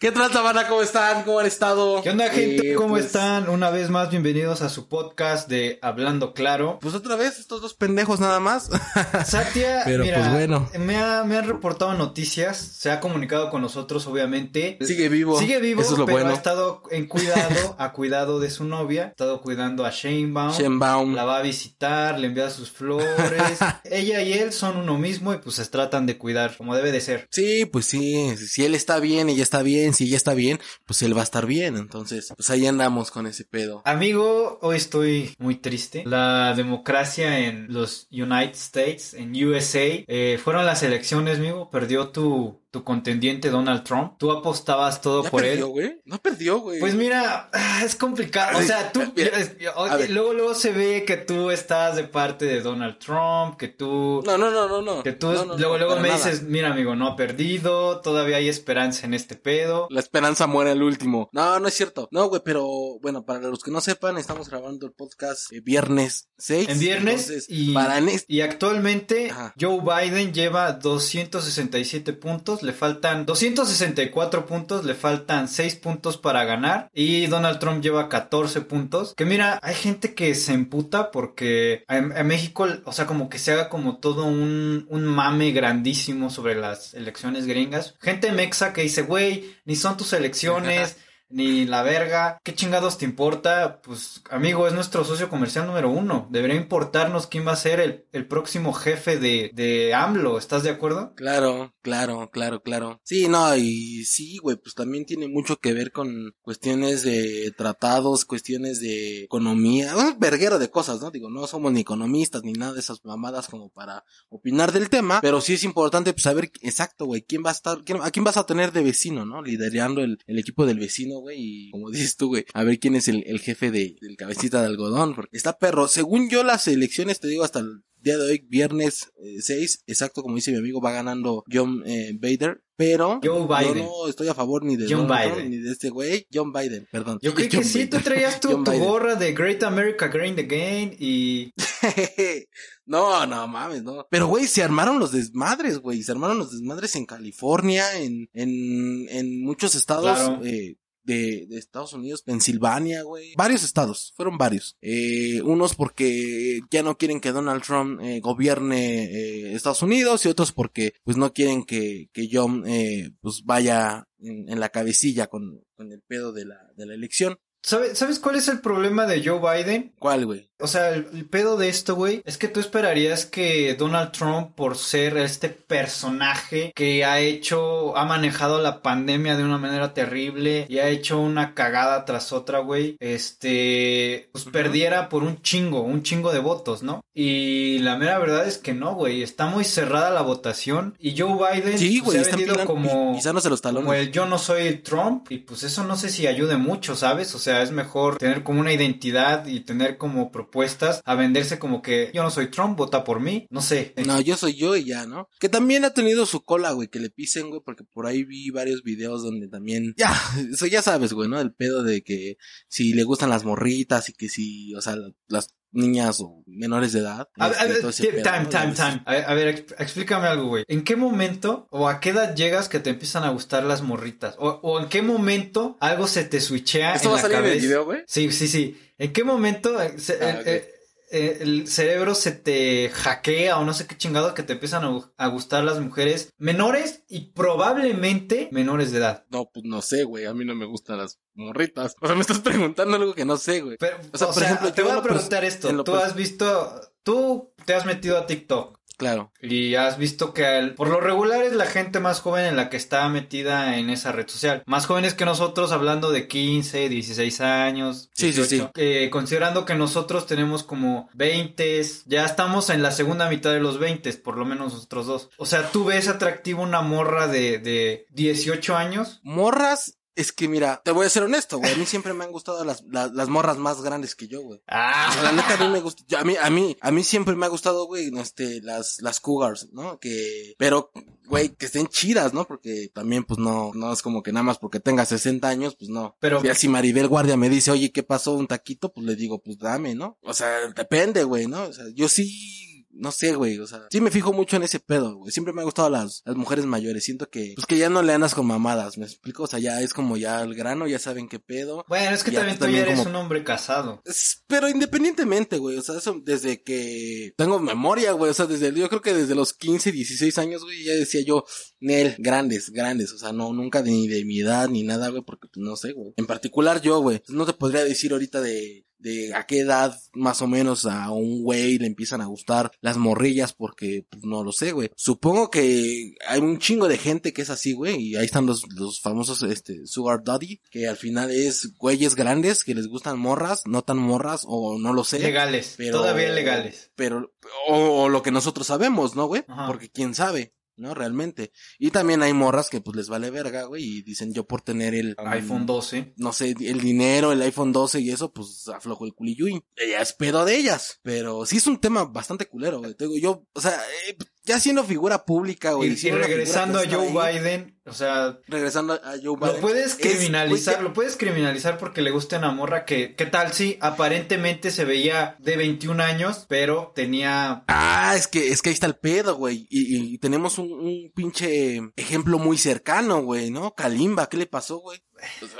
¿Qué tal, Tabana? ¿Cómo están? ¿Cómo han estado? ¿Qué onda, gente? Eh, ¿Cómo pues, están? Una vez más, bienvenidos a su podcast de Hablando Claro. Pues otra vez, estos dos pendejos nada más. Satia, Pero, mira, pues, bueno. me, ha- me han reportado noticias, se ha comunicado con nosotros, obviamente. Sigue vivo. Sigue vivo, Eso es lo pero bueno. ha estado en cuidado, a cuidado de su novia, ha estado cuidando a Shanebaum. Shenbaum. La va a visitar, le envía sus flores. Ella y él son uno mismo y pues se tratan de cuidar como debe de ser. Sí, pues sí. Si él está bien, ella está bien. Si ella está bien, pues él va a estar bien. Entonces, pues ahí andamos con ese pedo. Amigo, hoy estoy muy triste. La democracia en los United States, en USA, eh, fueron las elecciones, amigo. Perdió tu, tu contendiente Donald Trump. Tú apostabas todo ¿Ya por perdió, él. güey? No perdió, güey. Pues mira, ah, es complicado. O sea, tú, luego, luego se ve que tú estás de parte de Donald Trump, que tú, No, no, no, no, no. que tú, No, no, luego, luego me nada. dices, mira, amigo, no ha perdido, todavía hay esperanza en este pedo. La esperanza muere el último. No, no es cierto. No, güey, pero bueno, para los que no sepan, estamos grabando el podcast eh, viernes 6. En viernes Entonces, y, para en este- y actualmente Ajá. Joe Biden lleva 267 puntos, le faltan 264 puntos, le faltan 6 puntos para ganar y Donald Trump lleva 14 puntos. Que mira, hay gente que se emputa porque en, México, o sea, como que se haga como todo un, un mame grandísimo sobre las elecciones gringas. Gente mexa que dice, güey, ni son tus elecciones. Ni la verga, ¿qué chingados te importa? Pues, amigo, es nuestro socio comercial número uno. Debería importarnos quién va a ser el, el próximo jefe de, de AMLO. ¿Estás de acuerdo? Claro, claro, claro, claro. Sí, no, y sí, güey, pues también tiene mucho que ver con cuestiones de tratados, cuestiones de economía, un verguero de cosas, ¿no? Digo, no somos ni economistas ni nada de esas mamadas como para opinar del tema, pero sí es importante pues, saber exacto, güey, quién va a estar, quién- a quién vas a tener de vecino, ¿no? Liderando el, el equipo del vecino, güey, y como dices tú, güey, a ver quién es el, el jefe de, del cabecita de algodón, porque está perro. Según yo, las elecciones, te digo, hasta el día de hoy, viernes eh, 6, exacto como dice mi amigo, va ganando John eh, Bader, pero Joe Biden. yo no estoy a favor ni de John Donald Biden. ni de este güey, John Biden, perdón. Yo creo que John sí, Biden. tú traías tu, John tu gorra de Great America Grain Again y... no, no mames, no. Pero güey, se armaron los desmadres, güey, se armaron los desmadres en California, en en en muchos estados Claro. eh, de, Estados Unidos, Pensilvania, güey. Varios estados, fueron varios. Eh, unos porque ya no quieren que Donald Trump eh, gobierne eh, Estados Unidos y otros porque pues no quieren que, que John eh, pues vaya en, en la cabecilla con, con el pedo de la, de la elección. ¿Sabe- ¿Sabes cuál es el problema de Joe Biden? ¿Cuál, güey? O sea, el, el pedo de esto, güey, es que tú esperarías que Donald Trump, por ser este personaje que ha hecho, ha manejado la pandemia de una manera terrible y ha hecho una cagada tras otra, güey, este, pues perdiera por un chingo, un chingo de votos, ¿no? Y la mera verdad es que no, güey, está muy cerrada la votación y Joe Biden Sí, pues, güey, se ha vendido como... los Como talones. el yo no soy Trump y pues eso no sé si ayude mucho, ¿sabes? O sea, es mejor tener como una identidad y tener como propuestas a venderse como que yo no soy Trump, vota por mí, no sé. No, yo soy yo y ya, ¿no? Que también ha tenido su cola, güey, que le pisen, güey, porque por ahí vi varios videos donde también, ya, eso ya sabes, güey, ¿no? El pedo de que si le gustan las morritas y que si, o sea, las niñas o menores de edad. A, este, a ver, pedo, time, ¿no? time, time. A, a ver, ex- explícame algo, güey. ¿En qué momento o a qué edad llegas que te empiezan a gustar las morritas? O, o en qué momento algo se te switchea ¿Esto en va a la salir en el cabeza? video, güey? Sí, sí, sí. ¿En qué momento eh, se- Ah, el, eh, eh, el cerebro se te hackea o no sé qué chingado que te empiezan a, a gustar las mujeres menores y probablemente menores de edad? No, pues no sé, güey, a mí no me gustan las morritas. O sea, me estás preguntando algo que no sé, güey. Pero, O sea, por ejemplo, te voy a preguntar esto. Tú has visto, tú te has metido a TikTok. Claro. Y has visto que al- por lo regular es la gente más joven en la que está metida en esa red social. Más jóvenes que nosotros, hablando de 15, 16 años. Sí, sí, sí. 18. Eh, considerando que nosotros tenemos como 20, ya estamos en la segunda mitad de los 20, por lo menos nosotros dos. O sea, tú ves atractivo una morra de, de 18 años. Morras, es que mira, te voy a ser honesto, güey, a mí siempre me han gustado las, las, las morras más grandes que yo, güey. O sea, la neta a mí me gusta, yo- a mí, a mí, a mí siempre me ha gustado, güey, no, este, las, las cougars, ¿no? Que, pero, güey, que estén chidas, ¿no? Porque también, pues no, no es como que nada más porque tenga 60 años, pues no. Pero Ya si Maribel Guardia me dice, oye, ¿qué pasó? Un taquito, pues le digo, pues dame, ¿no? O sea, depende, güey, ¿no? O sea, yo sí no sé, güey, o sea, sí me fijo mucho en ese pedo, güey. Siempre me ha gustado las, las mujeres mayores. Siento que, pues que ya no le andas con mamadas, ¿me explico? O sea, ya es como ya el grano, ya saben qué pedo. Bueno, es que Ya, también tú ya eres como- un hombre casado. Es- Pero independientemente, güey, o sea, eso desde que tengo memoria, güey, o sea, desde, yo creo que desde los 15, 16 años, güey, ya decía yo, Nel, grandes, grandes, o sea, no, nunca de, ni de mi edad ni nada, güey, porque pues no sé, güey. En particular yo, güey, no te podría decir ahorita de, de a qué edad más o menos a un güey le empiezan a gustar las morrillas porque pues, no lo sé, güey. Supongo que hay un chingo de gente que es así, güey, y ahí están los, los famosos este sugar daddy, que al final es güeyes grandes que les gustan morras, no tan morras o no lo sé. Legales, pero- todavía legales. Pero o, o lo que nosotros sabemos, ¿no, güey? Porque quién sabe. ¿No? Realmente. Y también hay morras que pues les vale verga, güey, y dicen yo por tener el iPhone 12. no sé, el dinero, el iPhone 12 y eso, pues aflojo el culiyuy. Ella es pedo de ellas. Pero sí es un tema bastante culero, güey. Te digo, yo, o sea, eh, ya siendo figura pública, güey. Y, regresando a Joe ahí, Biden, o sea, Regresando a Joe Biden. lo puedes criminalizar, lo puedes criminalizar porque le gusta una morra que, ¿qué tal si aparentemente se veía de 21 años, pero tenía Ah, es que, es que ahí está el pedo, güey. Y, y tenemos un, un pinche ejemplo muy cercano, güey, ¿no? Kalimba, ¿qué le pasó, güey?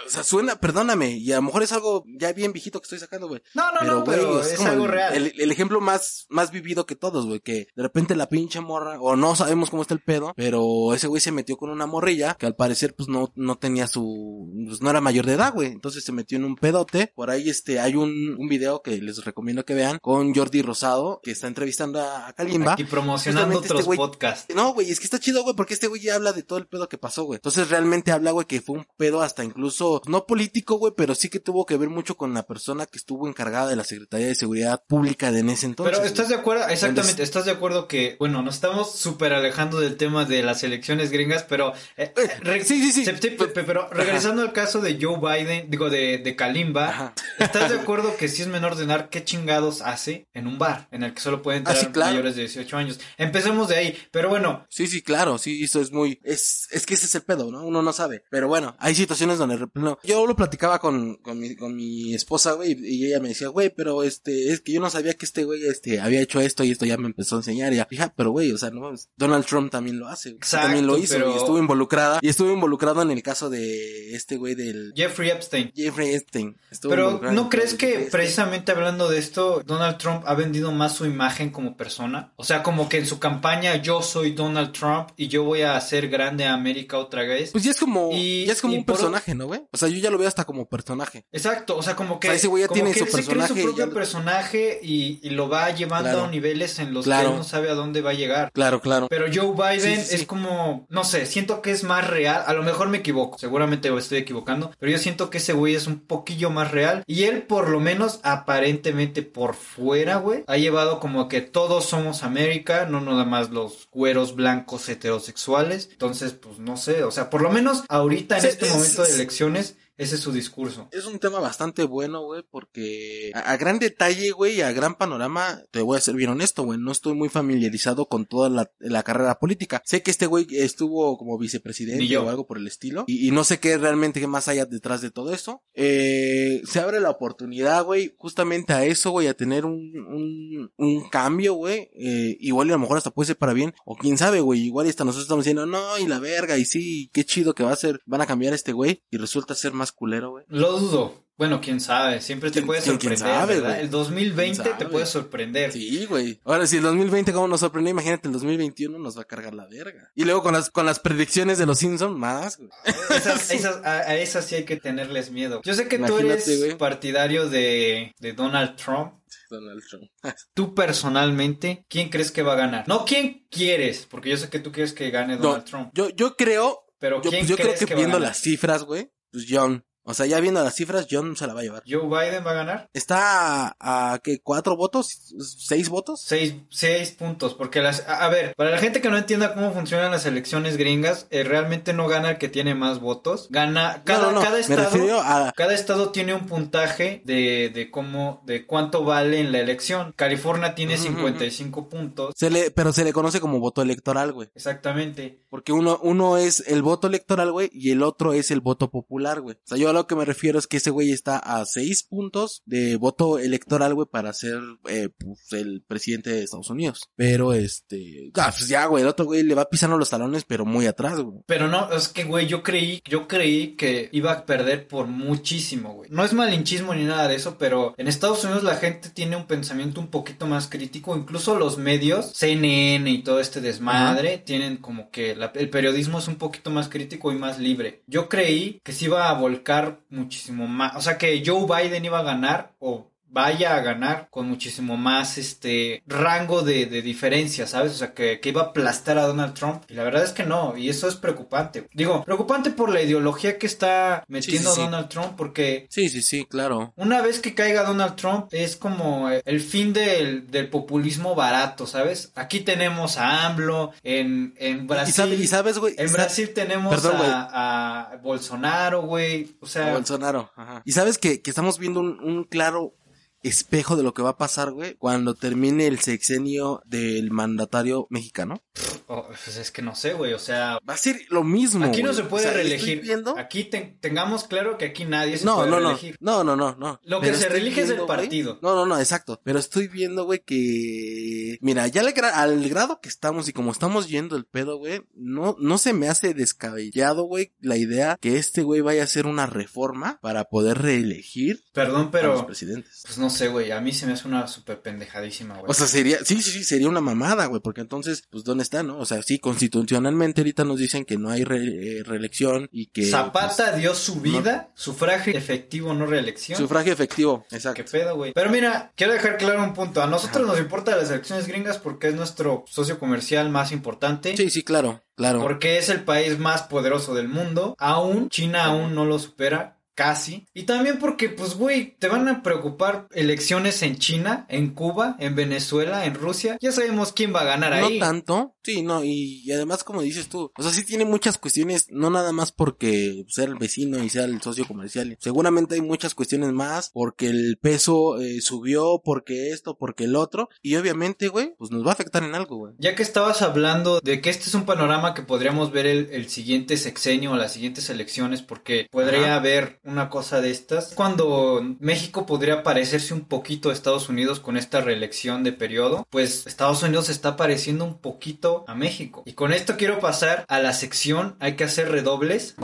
O sea, suena, perdóname, y a lo mejor es algo ya bien viejito que estoy sacando, güey. No, no, no, pero es como algo el, real. El, el ejemplo más, más vivido que todos, güey, que de repente la pinche morra, o no sabemos cómo está el pedo, pero ese güey se metió con una morrilla que al parecer pues no, no tenía su, pues no era mayor de edad, güey. Entonces se metió en un pedote. Por ahí este, hay un, un video que les recomiendo que vean con Jordi Rosado, que está entrevistando a, a Kalimba. Aquí promocionando Justamente otros este güey- podcasts. No, güey, es que está chido, güey, porque este güey ya habla de todo el pedo que pasó, güey. Entonces realmente habla, güey, que fue un pedo hasta incluso, no político, güey, pero sí que tuvo que ver mucho con la persona que estuvo encargada de la Secretaría de Seguridad Pública de en ese entonces. Pero estás de acuerdo, exactamente, estás de acuerdo que, bueno, nos estamos súper alejando del tema de las elecciones gringas, pero... eh, Eh, sí, sí, sí. se- sí, pe- pe- pero regresando al caso de Joe Biden, digo, de, de Kalimba, Ajá. ¿estás de acuerdo que si es menor de edad, qué chingados hace en un bar en el que solo pueden Ah, entrar sí, claro. mayores de 18 años? Empecemos de ahí, pero bueno, Sí, sí, claro, sí, eso es muy, es, es que ese es el pedo, ¿no? Uno no sabe. Pero bueno, hay situaciones donde, no, yo lo platicaba con, con mi, con mi esposa, güey, y ella me decía, güey, pero este, es que yo no sabía que este güey, este, había hecho esto y esto ya me empezó a enseñar, y ya, fija, pero güey, o sea, no, Donald Trump también lo hace, güey. Exacto, también lo hizo, pero- y estuvo involucrada, y estuvo involucrado en el caso de este güey del Jeffrey Epstein. Jeffrey Epstein. Estuvo Pero ¿no crees que precisamente hablando de esto, Donald Trump ha vendido más su imagen como persona? O sea, como que en su campaña yo soy Donald Trump y yo voy a hacer grande a América otra vez. Pues ya es como, Y- ya es como un por- personaje, ¿no, güey? O sea, yo ya lo veo hasta como personaje. Exacto, o sea, como que, O sea, ese güey ya como tiene que su él se personaje su y propio ya- personaje y, y lo va llevando Claro. a niveles en los que Claro. él no sabe a dónde va a llegar. Claro, claro. Pero Joe Biden Sí, sí, sí. es como, no sé, siento que es más real. A lo mejor me equivoco, seguramente me estoy equivocando. Pero yo siento que ese güey es un poquillo más real. Y él, por lo menos, aparentemente por fuera, güey, ha llevado como que todos somos América, no nada más los güeros blancos heterosexuales. Entonces, pues no sé, o sea, por lo menos ahorita en este es- momento de elecciones, ese es su discurso. Es un tema bastante bueno, güey, porque a, a gran detalle, güey, a gran panorama, te voy a ser bien honesto, güey, no estoy muy familiarizado con toda la, la carrera política. Sé que este güey estuvo como vicepresidente o algo por el estilo, y, y no sé qué realmente qué más haya detrás de todo eso. Eh, se abre la oportunidad, güey, justamente a eso, güey, a tener un, un, un cambio, güey, eh, igual y a lo mejor hasta puede ser para bien, o quién sabe, güey, igual y hasta nosotros estamos diciendo, no, y la verga, y sí, qué chido que va a ser, van a cambiar a este güey, y resulta ser más culero, güey. Lo dudo. Bueno, quién sabe, siempre te ¿Quién- puede quién sorprender, sabe, ¿verdad? güey? El 2020 ¿Quién te puede sorprender. Sí, güey. Ahora, si el 2020 como nos sorprendió, imagínate el 2021 nos va a cargar la verga. Y luego con las, con las predicciones de los Simpsons, más, güey. Esas, esas, a, a esas sí hay que tenerles miedo. Yo sé que tú eres partidario de, de Donald Trump. Donald Trump. Tú personalmente, ¿quién crees que va a ganar? No quién quieres, porque yo sé que tú quieres que gane No, Donald Trump. Yo, yo creo, Pero yo, ¿quién yo creo que, viendo las cifras, güey, pues John. O sea, ya viendo las cifras, John se la va a llevar. ¿Joe Biden va a ganar? Está a, a ¿qué? ¿Cuatro votos? ¿Seis votos? Seis, seis puntos, porque las... A, a ver, para la gente que no entienda cómo funcionan las elecciones gringas, eh, realmente no gana el que tiene más votos. Gana cada, no, no, no. cada estado... a, Cada estado tiene un puntaje de, de cómo, de cuánto vale en la elección. California tiene Ujú, ujú. 55 puntos. se le, pero se le conoce como voto electoral, güey. Exactamente. Porque uno, uno es el voto electoral, güey, y el otro es el voto popular, güey. O sea, yo lo que me refiero es que ese güey está a seis puntos de voto electoral, güey, para ser eh, pues, el presidente de Estados Unidos. Pero este, ah, pues ya, güey, el otro güey le va pisando los talones, pero muy atrás, güey. Pero no, es que, güey, yo creí, yo creí que iba a perder por muchísimo, güey. No es malinchismo ni nada de eso, pero en Estados Unidos la gente tiene un pensamiento un poquito más crítico. Incluso los medios, CNN y todo este desmadre, tienen como que el periodismo es un poquito más crítico y más libre. Yo creí que se iba a volcar muchísimo más. O sea, que Joe Biden iba a ganar o vaya a ganar con muchísimo más este rango de, de diferencia, ¿sabes? O sea, que, que, iba a aplastar a Donald Trump. Y la verdad es que no, y eso es preocupante. Digo, preocupante por la ideología que está metiendo Donald Trump, porque... Sí, sí, sí, claro. Una vez que caiga Donald Trump es como el fin del, del populismo barato, ¿sabes? Aquí tenemos a AMLO, en, en Brasil... Y, sabes, güey... En Brasil tenemos a, a, Bolsonaro, güey. O sea... Bolsonaro, ajá. Y sabes que, que estamos viendo un, un claro espejo de lo que va a pasar, güey, cuando termine el sexenio del mandatario mexicano? Oh, pues es que no sé, güey, o sea... Va a ser lo mismo, Aquí no se puede reelegir. Aquí tengamos claro que aquí nadie se no, puede no, reelegir. No, no, no, no. Lo que se reelige es el partido. no, no, no, exacto. Pero estoy viendo, güey, que... Mira, ya al, grado que estamos y como estamos yendo el pedo, güey, no, no se me hace descabellado, güey, la idea que este güey vaya a hacer una reforma para poder reelegir Perdón, pero... a los presidentes. Pues no sé, güey, a mí se me hace una súper pendejadísima, güey. O sea, sería, sí, sí, sí, sería una mamada, güey, porque entonces, pues, ¿dónde está, no? O sea, sí, constitucionalmente ahorita nos dicen que no hay eh, reelección y que... Zapata pues, dio su vida, sufragio efectivo, no reelección. Sufragio efectivo, exacto. Qué pedo, güey. Pero mira, quiero dejar claro un punto. A nosotros nos importan las elecciones gringas porque es nuestro socio comercial más importante. Sí, sí, claro, claro. Porque es el país más poderoso del mundo. Aún, China aún no lo supera casi. Y también porque, pues, güey, te van a preocupar elecciones en China, en Cuba, en Venezuela, en Rusia. Ya sabemos quién va a ganar ahí. No tanto, sí, no, y, además, como dices tú, o sea, sí tiene muchas cuestiones, no nada más porque sea el vecino y sea el socio comercial. Seguramente hay muchas cuestiones más, porque el peso eh, subió, porque esto, porque el otro. Y obviamente, güey, pues nos va a afectar en algo, güey. Ya que estabas hablando de que este es un panorama que podríamos ver el, el siguiente sexenio o las siguientes elecciones, porque podría haber una cosa de estas. Cuando México podría parecerse un poquito a Estados Unidos con esta reelección de periodo, pues Estados Unidos está pareciendo un poquito a México. Y con esto quiero pasar a la sección, hay que hacer redobles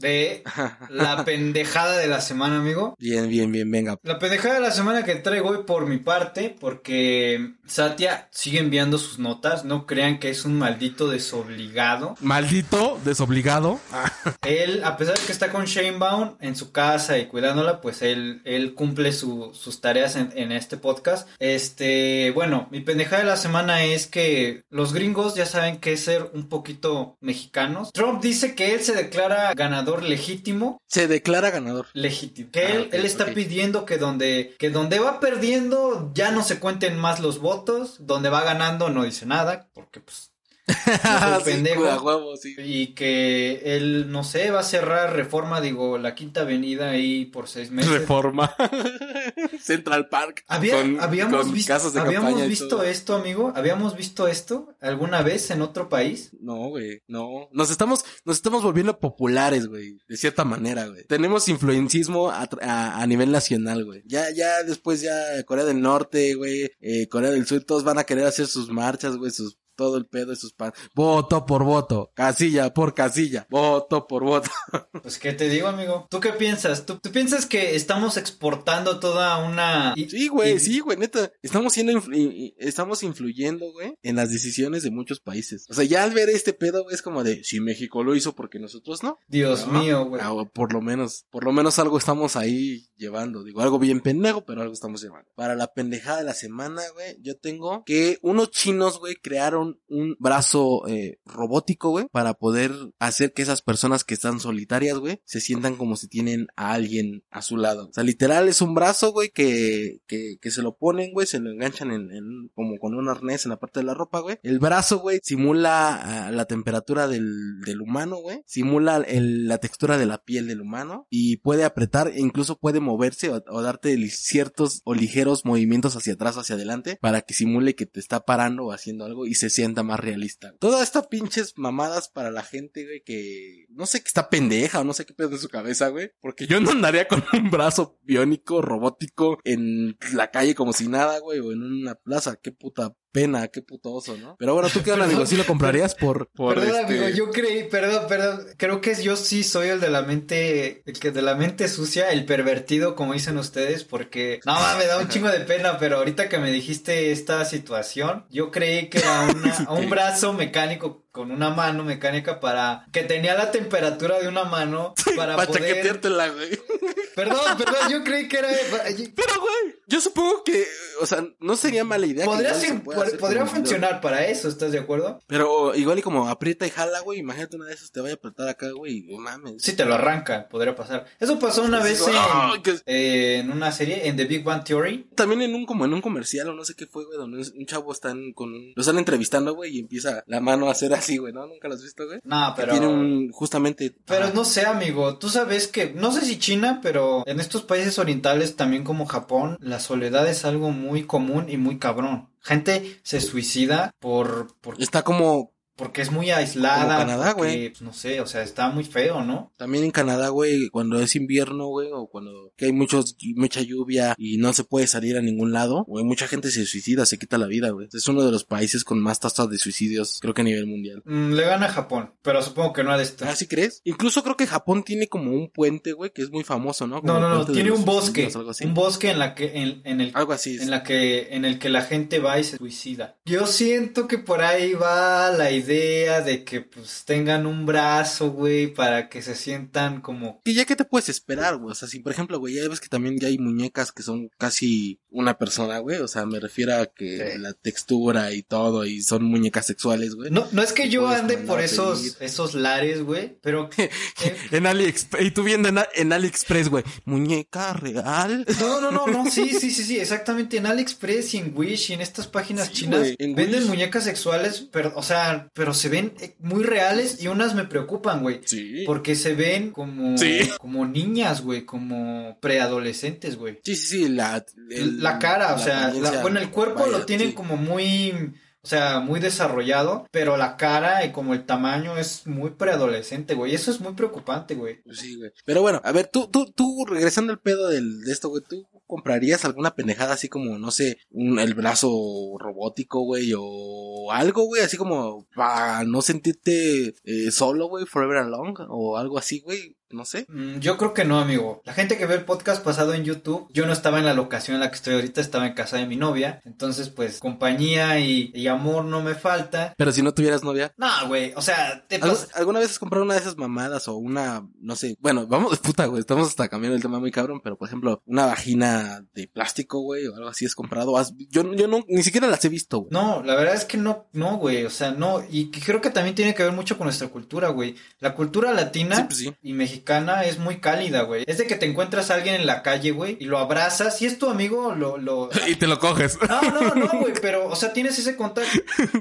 de la pendejada de la semana, amigo. Bien, bien, bien, venga. La pendejada de la semana que traigo hoy por mi parte, porque Satya sigue enviando sus notas, no crean que es un maldito desobligado. ¿Maldito desobligado? él, a pesar de que está con Shanebaum en su casa y cuidándola, pues él, él cumple sus tareas en, en este podcast. Este, bueno, mi pendejada de la semana es que los gringos ya saben que es ser un poquito mexicanos. Trump dice que él se declara ganador legítimo. Se declara ganador. Legítimo. Que él, ah, él está pidiendo que donde, que donde va perdiendo ya no se cuenten más los votos, donde va ganando no dice nada, porque pues pendejo. Y que él, no sé, va a cerrar Reforma, digo, la Quinta Avenida ahí por seis meses. Reforma. Central Park. habíamos visto, ¿habíamos visto esto, amigo. ¿Habíamos visto esto alguna vez en otro país? No, güey, no. Nos estamos, nos estamos volviendo populares, güey, de cierta manera, güey. Tenemos influencismo a, a, nivel nacional, güey. Ya, ya después ya Corea del Norte, güey, eh, Corea del Sur, todos van a querer hacer sus marchas, güey, sus todo el pedo de sus pan. Voto por voto, casilla por casilla, voto por voto. Pues qué te digo, amigo. ¿Tú qué piensas? ¿Tú, piensas que estamos exportando toda una Sí, güey, sí, güey, neta. Estamos siendo estamos influyendo, güey, en las decisiones de muchos países. O sea, ya al ver este pedo, güey, es como de si México lo hizo porque nosotros no. Dios mío, güey. Ah, por lo menos, por lo menos algo estamos ahí llevando. Digo, algo bien pendejo, pero algo estamos llevando. Para la pendejada de la semana, güey, yo tengo que unos chinos, güey, crearon un, brazo eh, robótico, güey, para poder hacer que esas personas que están solitarias, güey, se sientan como si tienen a alguien a su lado. O sea, literal es un brazo, güey, que, que, que se lo ponen, güey, se lo enganchan en, en, como con un arnés en la parte de la ropa, güey. El brazo, güey, simula ah, la temperatura del, del humano, güey, simula el, la textura de la piel del humano y puede apretar e incluso puede moverse o, o darte ciertos o ligeros movimientos hacia atrás, hacia adelante, para que simule que te está parando o haciendo algo y se sienta más realista. Todas estas pinches mamadas para la gente, güey, que no sé que está pendeja o no sé qué pedo en su cabeza, güey. Porque yo no andaría con un brazo biónico, robótico, en la calle como si nada, güey, o en una plaza. Qué puta pena, qué puto oso, ¿no? Pero bueno, tú qué onda, amigo, sí lo comprarías por, por perdón, este... amigo, yo creí, perdón, perdón, creo que yo sí soy el de la mente, el que de la mente sucia, el pervertido, como dicen ustedes, porque, no, me da un chingo de pena, pero ahorita que me dijiste esta situación, yo creí que era una, un brazo mecánico con una mano mecánica para que tenía la temperatura de una mano para para poder güey. Perdón, perdón, yo creí que era Pero, güey, yo supongo que, o sea, no sería mala idea. podría, ser- pod- podría video. funcionar para eso, ¿estás de acuerdo? Pero igual y como aprieta y jala, güey, imagínate una de esas te vaya a apretar acá, güey, mames. Si te lo arranca, podría pasar. Eso pasó una vez que- eh, en una serie, en The Big Bang Theory. También en un, como en un comercial o no sé qué fue, güey, donde un chavo están con lo están entrevistando, güey, y empieza la mano a hacer así, güey, ¿no? Nunca lo has visto, güey. No, Que pero... Tiene un, justamente. Pero no sé, amigo, tú sabes que, no sé si China, pero en estos países orientales, también como Japón, la soledad es algo muy común y muy cabrón. Gente se suicida por, por Está como, porque es muy aislada. Como Canadá, güey. pues, No sé, o sea, está muy feo, ¿no? también en Canadá, güey, cuando es invierno, güey, o cuando que hay muchos, mucha lluvia y no se puede salir a ningún lado, güey, mucha gente se suicida, se quita la vida, güey. Es uno de los países con más tasas de suicidios, creo que a nivel mundial. Mm, le gana a Japón, pero supongo que no al este. ¿Ah, sí crees? Incluso creo que Japón tiene como un puente, güey, que es muy famoso, ¿no? Como No, no, no, de tiene un bosque, un bosque en la que, en, en el Algo así. es. en la que en el que la gente va y se suicida. Yo siento que por ahí va la idea de que pues tengan un brazo, güey, para que se sientan como Y ya que te puedes esperar, güey. O sea, si por ejemplo, güey, ya ves que también ya hay muñecas que son casi una persona, güey. O sea, me refiero a que Sí. la textura y todo, y son muñecas sexuales, güey. no no es que yo ande por esos esos lares, güey, pero eh, En AliExpress, y tú viendo en, en AliExpress, güey, muñeca real. no, no, no, no, sí, sí, sí, sí, exactamente en AliExpress y en Wish y en estas páginas Sí, chinas en venden Wish. muñecas sexuales, pero o sea, pero se ven eh, muy reales y unas me preocupan, güey. Sí. Porque se ven como, Sí. como niñas, güey, como preadolescentes, güey. Sí, sí, sí, la... el- la cara, o la sea, la- bueno, el cuerpo vaya, lo tienen sí. como muy, o sea, muy desarrollado, pero la cara y como el tamaño es muy preadolescente, güey. Eso es muy preocupante, güey. Sí, güey. Pero bueno, a ver, tú, tú, tú, regresando al pedo del, de esto, güey, tú comprarías alguna pendejada así como, no sé, un, el brazo robótico, güey, o algo, güey, así como para no sentirte eh, solo, güey, forever alone, o algo así, güey, no sé. Mm, Yo creo que no, amigo. La gente que ve el podcast pasado en YouTube, yo no estaba en la locación en la que estoy ahorita, estaba en casa de mi novia. Entonces, pues, compañía y, y amor no me falta. Pero si no tuvieras novia. No, güey, o sea, te ¿Algu- pas- ¿Alguna vez has comprado una de esas mamadas o una, no sé, bueno, vamos, puta, güey, estamos hasta cambiando el tema muy cabrón, pero por ejemplo, una vagina de plástico, güey, o algo así has comprado? Has- yo, yo no, ni siquiera las he visto, güey. No, la verdad es que no, no, güey, o sea, no, y que creo que también tiene que ver mucho con nuestra cultura, güey. La cultura latina Sí, pues sí. y mexicana es muy cálida, güey. Es de que te encuentras a alguien en la calle, güey, y lo abrazas, si es tu amigo, lo, lo... Y te lo coges. No, no, no, güey, pero, o sea, tienes ese contacto,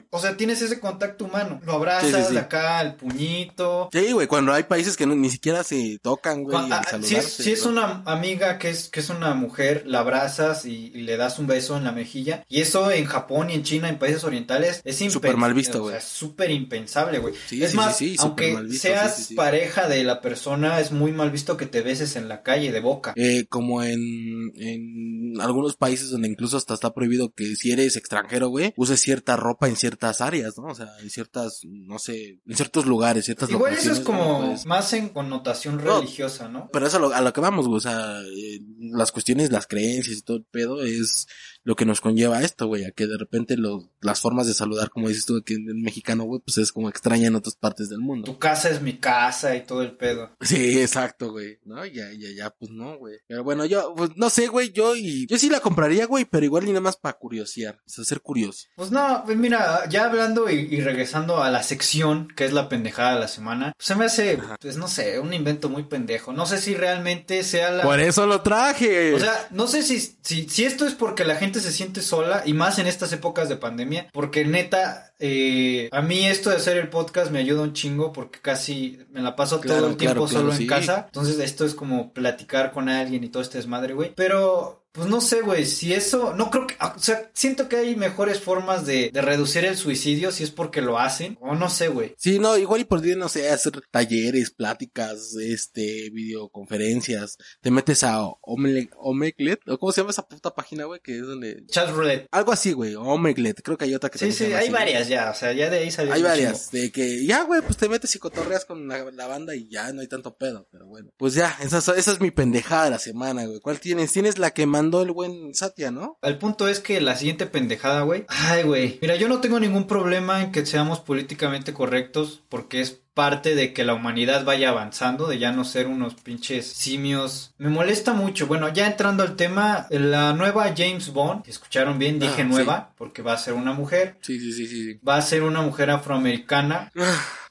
o sea, tienes ese contacto humano. Lo abrazas Sí, sí, sí. acá, el puñito. Sí, güey, cuando hay países que no- ni siquiera se tocan, güey, Cuando- ah, si, es, si es ¿no? una amiga que es, que es una mujer, la abrazas y, y le das un beso en la mejilla. Y eso en Japón y en China, en países orientales, es impen- Súper mal visto, o güey. sea, súper impensable, güey. Sí, es sí, más, sí, sí, súper aunque visto, seas sí, sí, sí. pareja de la persona, es muy mal visto que te beses en la calle de boca. Eh, como en, en algunos países donde incluso hasta está prohibido que si eres extranjero, güey, uses cierta ropa en ciertas áreas, ¿no? O sea, en ciertas, no sé, en ciertos lugares, ciertas Igual eso es como más en connotación No. religiosa, ¿no? Pero eso a lo, a lo que vamos, güey, o sea, eh, las cuestiones, las creencias y todo el pedo es lo que nos conlleva a esto, güey, a que de repente lo, las formas de saludar, como dices tú, que en el mexicano, güey, pues es como extraña en otras partes del mundo. Tu casa es mi casa y todo el pedo. Sí, exacto, güey, ¿no? Ya, ya, ya, pues no, güey. Pero bueno, yo, pues no sé, güey, yo y, yo sí la compraría, güey, pero igual ni nada más para curiosear, o sea, ser curioso. Pues no, pues mira, ya hablando y, y regresando a la sección que es la pendejada de la semana, pues se me hace, pues no sé, un invento muy pendejo. No sé si realmente sea la... Por eso lo traje. O sea, no sé si, si, si esto es porque la gente se siente sola y más en estas épocas de pandemia, porque neta, eh, a mí esto de hacer el podcast me ayuda un chingo porque casi me la paso Claro, todo el tiempo claro, solo en sí. casa. Entonces esto es como platicar con alguien y todo este desmadre, güey. Pero pues no sé, güey, si eso, no creo que, o sea, siento que hay mejores formas de, de reducir el suicidio si es porque lo hacen, o no sé, güey. Sí, no, igual y podría, no sé, hacer talleres, pláticas, este, videoconferencias, te metes a Omelet, o cómo se llama esa puta página, güey, que es donde... Chat roulette. Algo así, güey, Omelet, creo que hay otra que Sí, se sí, llama hay así. varias ya, o sea, ya de ahí salió. Hay varias, chingo. de que ya, güey, pues te metes y cotorreas con la, la banda y ya no hay tanto pedo, pero bueno. Pues ya, esa, es- esa es mi pendejada de la semana, güey. ¿Cuál tienes? Tienes la que mandó el buen Satya, ¿no? El punto es que la siguiente pendejada, güey. Ay, güey. Mira, yo no tengo ningún problema en que seamos políticamente correctos porque es parte de que la humanidad vaya avanzando, de ya no ser unos pinches simios. Me molesta mucho. Bueno, ya entrando al tema, la nueva James Bond, escucharon bien, dije Ah, nueva, porque va a ser una mujer. Sí, sí, sí, sí. Va a ser una mujer afroamericana.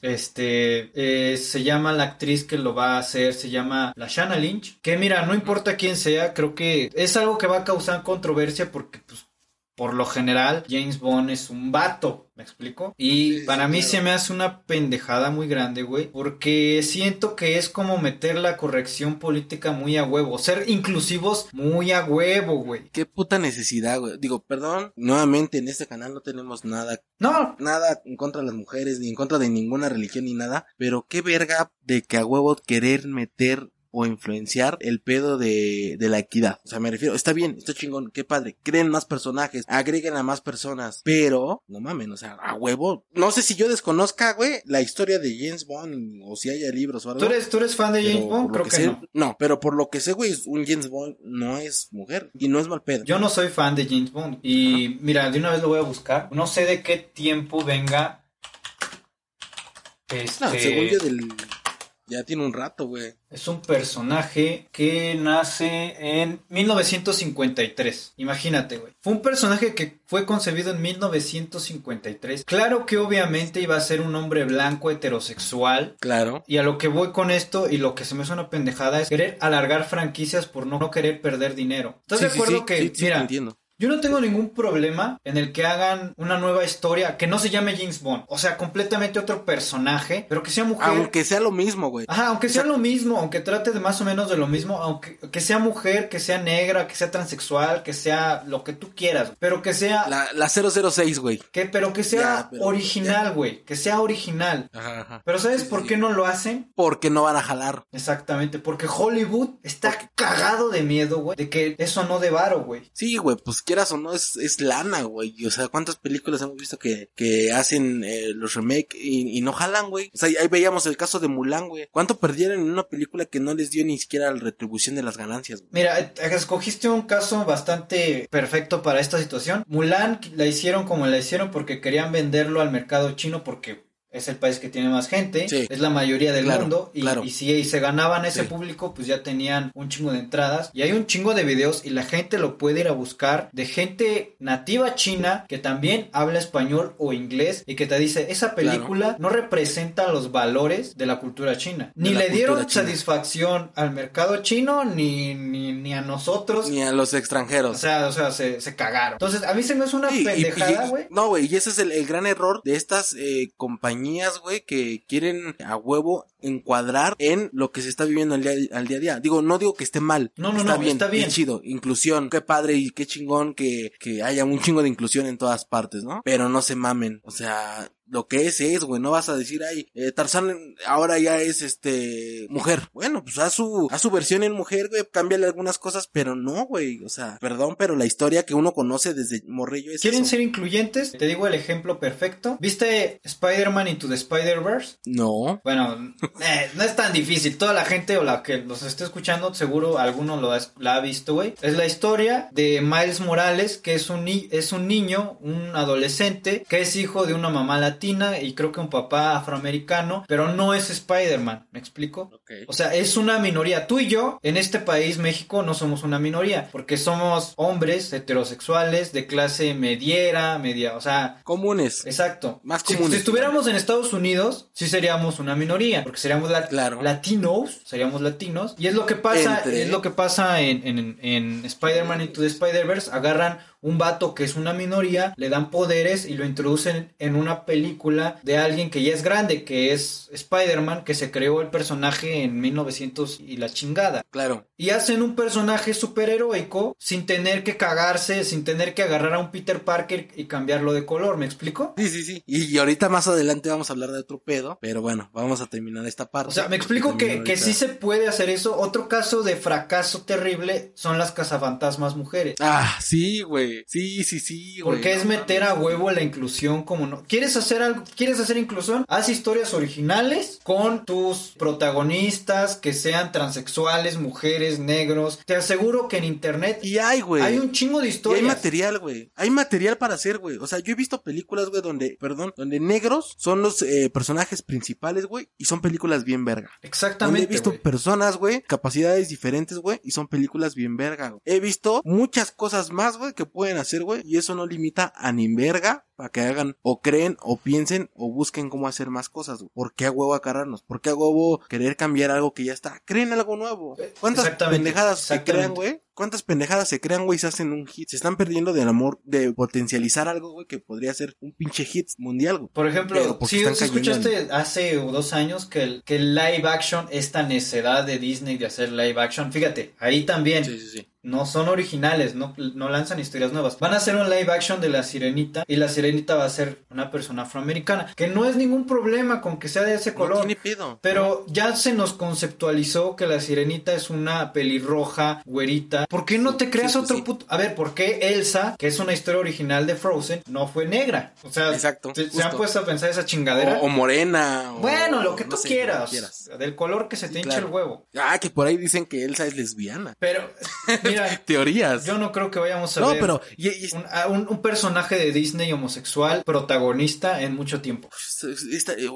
Este, eh, se llama la actriz que lo va a hacer, se llama Lashana Lynch. Que mira, no importa quién sea, creo que es algo que va a causar controversia porque, pues, por lo general, James Bond es un vato, ¿me explico? Y Sí, sí, para mí claro. se me hace una pendejada muy grande, güey, porque siento que es como meter la corrección política muy a huevo, ser inclusivos muy a huevo, güey. Qué puta necesidad, güey. Digo, perdón, nuevamente en este canal no tenemos nada, No, nada en contra de las mujeres, ni en contra de ninguna religión ni nada, pero qué verga de que a huevo querer meter o influenciar el pedo de, de la equidad. O sea, me refiero, está bien, está chingón, qué padre, creen más personajes, agreguen a más personas, pero, no mamen, o sea, a huevo, no sé si yo desconozca, güey, la historia de James Bond, o si haya libros o algo. ¿tú eres, tú eres fan de James Bond? Creo que, sé- no. pero por lo que sé, güey, un James Bond no es mujer, y no es mal pedo. Yo no soy fan de James Bond. Y mira, de una vez lo voy a buscar. No sé de qué tiempo venga. Este. No, según yo del... Ya tiene un rato, güey. Es un personaje que nace en 1953. Imagínate, güey. Fue un personaje que fue concebido en 1953. Claro que obviamente iba a ser un hombre blanco heterosexual. Claro. Y a lo que voy con esto y lo que se me suena pendejada es querer alargar franquicias por no, querer perder dinero. ¿Estás de Sí, sí, acuerdo sí, que, sí, sí, te mira, entiendo. Yo no tengo ningún problema en el que hagan una nueva historia que no se llame James Bond. O sea, completamente otro personaje, pero que sea mujer. Aunque sea lo mismo, güey. Ajá, aunque sea lo mismo, aunque trate de más o menos de lo mismo, aunque que sea mujer, que sea negra, que sea transexual, que sea lo que tú quieras, pero que sea La, la 006, güey. que pero que sea Ya, pero- original, güey, que sea original. Ajá, ajá. Pero ¿sabes Sí, por sí. qué no lo hacen? Porque no van a jalar. Exactamente, porque Hollywood está cagado de miedo, güey, de que eso no de varo, güey. Sí, güey, pues quieras o no, es, es lana, güey. O sea, ¿cuántas películas hemos visto que, que hacen eh, los remake y, y no jalan, güey? O sea, ahí veíamos el caso de Mulan, güey. ¿Cuánto perdieron en una película que no les dio ni siquiera la retribución de las ganancias, güey? Mira, eh, escogiste un caso bastante perfecto para esta situación. Mulan la hicieron como la hicieron porque querían venderlo al mercado chino porque es el país que tiene más gente, Sí. es la mayoría del Claro, mundo y, claro. y si se ganaban ese Sí. público pues ya tenían un chingo de entradas y hay un chingo de videos y la gente lo puede ir a buscar de gente nativa china que también habla español o inglés y que te dice esa película no representa los valores de la cultura china ni le dieron china. satisfacción al mercado chino ni, ni, ni a nosotros Ni a los extranjeros. o sea, o sea, se, se cagaron. Entonces, a mí se me hace una Sí, pendejada, güey. No, güey, y ese es el, el gran error de estas eh, compañías, güey, que quieren a huevo encuadrar en lo que se está viviendo al día, al día a día. Digo, no digo que esté mal. No, no, está no, bien, está bien. qué chido. Inclusión, qué padre y qué chingón que, que haya un chingo de inclusión en todas partes, ¿no? Pero no se mamen. O sea, lo que es es, güey, no vas a decir, ay, eh, Tarzán ahora ya es este mujer. Bueno, pues haz su, haz su versión en mujer, güey, cámbiale algunas cosas, pero no, güey. O sea, perdón, pero la historia que uno conoce desde morrillo es ¿Quieren eso. ser incluyentes? Te digo el ejemplo perfecto. ¿Viste Spider-Man Into the Spider-Verse? No. Bueno, eh, no es tan difícil. Toda la gente o la que los esté escuchando, seguro alguno lo ha, la ha visto, güey. Es la historia de Miles Morales, que es un, es un niño, un adolescente, que es hijo de una mamá latina y creo que un papá afroamericano, pero no es Spider-Man. ¿Me explico? O sea, es una minoría. Tú y yo, en este país, México, no somos una minoría, porque somos hombres heterosexuales de clase mediera, media, o sea, Comunes. exacto. Más Si- comunes. Si, estuviéramos en Estados Unidos, sí seríamos una minoría, porque seríamos la- Claro. latinos, seríamos latinos, y es lo que pasa, Entre- es lo que pasa en, en, en Spider-Man the Spider-Verse, agarran un vato que es una minoría, le dan poderes y lo introducen en una película de alguien que ya es grande, que es Spider-Man, que se creó el personaje en 1900 y la chingada. Claro. Y hacen un personaje superheroico sin tener que cagarse, sin tener que agarrar a un Peter Parker y cambiarlo de color, ¿me explico? Sí, sí, sí. Y, y ahorita más adelante vamos a hablar de otro pedo, pero bueno, vamos a terminar esta parte. O sea, me explico que, que sí se puede hacer eso. Otro caso de fracaso terrible son las cazafantasmas mujeres. Ah, sí, güey. Sí, sí, sí, güey. Porque es meter a huevo la inclusión como no. ¿Quieres hacer algo? ¿Quieres hacer inclusión? Haz historias originales con tus protagonistas que sean transexuales, mujeres, negros. Te aseguro que en internet Y hay, güey. hay un chingo de Y hay historias. material, güey. Hay material para hacer, güey. O sea, yo he visto películas, güey, donde, perdón, donde negros son los eh, personajes principales, güey, y son películas bien verga. Donde he Exactamente. visto personas, güey, capacidades diferentes, güey, y son películas bien verga, güey. He visto muchas cosas más, güey, que pueden hacer, güey, y eso no limita a ni verga para que hagan o creen o piensen o busquen cómo hacer más cosas, güey. ¿Por qué a huevo acarrarnos? ¿Por qué a huevo querer cambiar algo que ya está? Creen algo nuevo. ¿Cuántas pendejadas se crean, güey? ¿Cuántas pendejadas se crean, güey, y se hacen un hit? Se están perdiendo del amor de potencializar algo, güey, que podría ser un pinche hit mundial, güey. Por ejemplo, si escuchaste hace dos años que el, que el live action, esta necedad de Disney de hacer live action, fíjate, ahí también Sí, sí, sí. No son originales, no, no lanzan historias nuevas. Van a hacer un live action de la sirenita y la sirenita va a ser una persona afroamericana, que no es ningún problema con que sea de ese No color. tiene pedo. Pero ya se nos conceptualizó que la sirenita es una pelirroja, güerita. ¿Por qué no te creas sí, otro sí. puto? A ver, ¿por qué Elsa, que es una historia original de Frozen, no fue negra? O sea, Exacto, ¿se, se han puesto a pensar esa chingadera? O, o morena. o- bueno, lo que no tú sé, quieras, lo que quieras. Del color que se te hincha claro. el huevo. Ah, que por ahí dicen que Elsa es lesbiana. Pero, mira, Teorías. yo no creo que vayamos a no, ver pero y- y- un, a un- un personaje de Disney homosexual protagonista en mucho tiempo. es- esta- eh,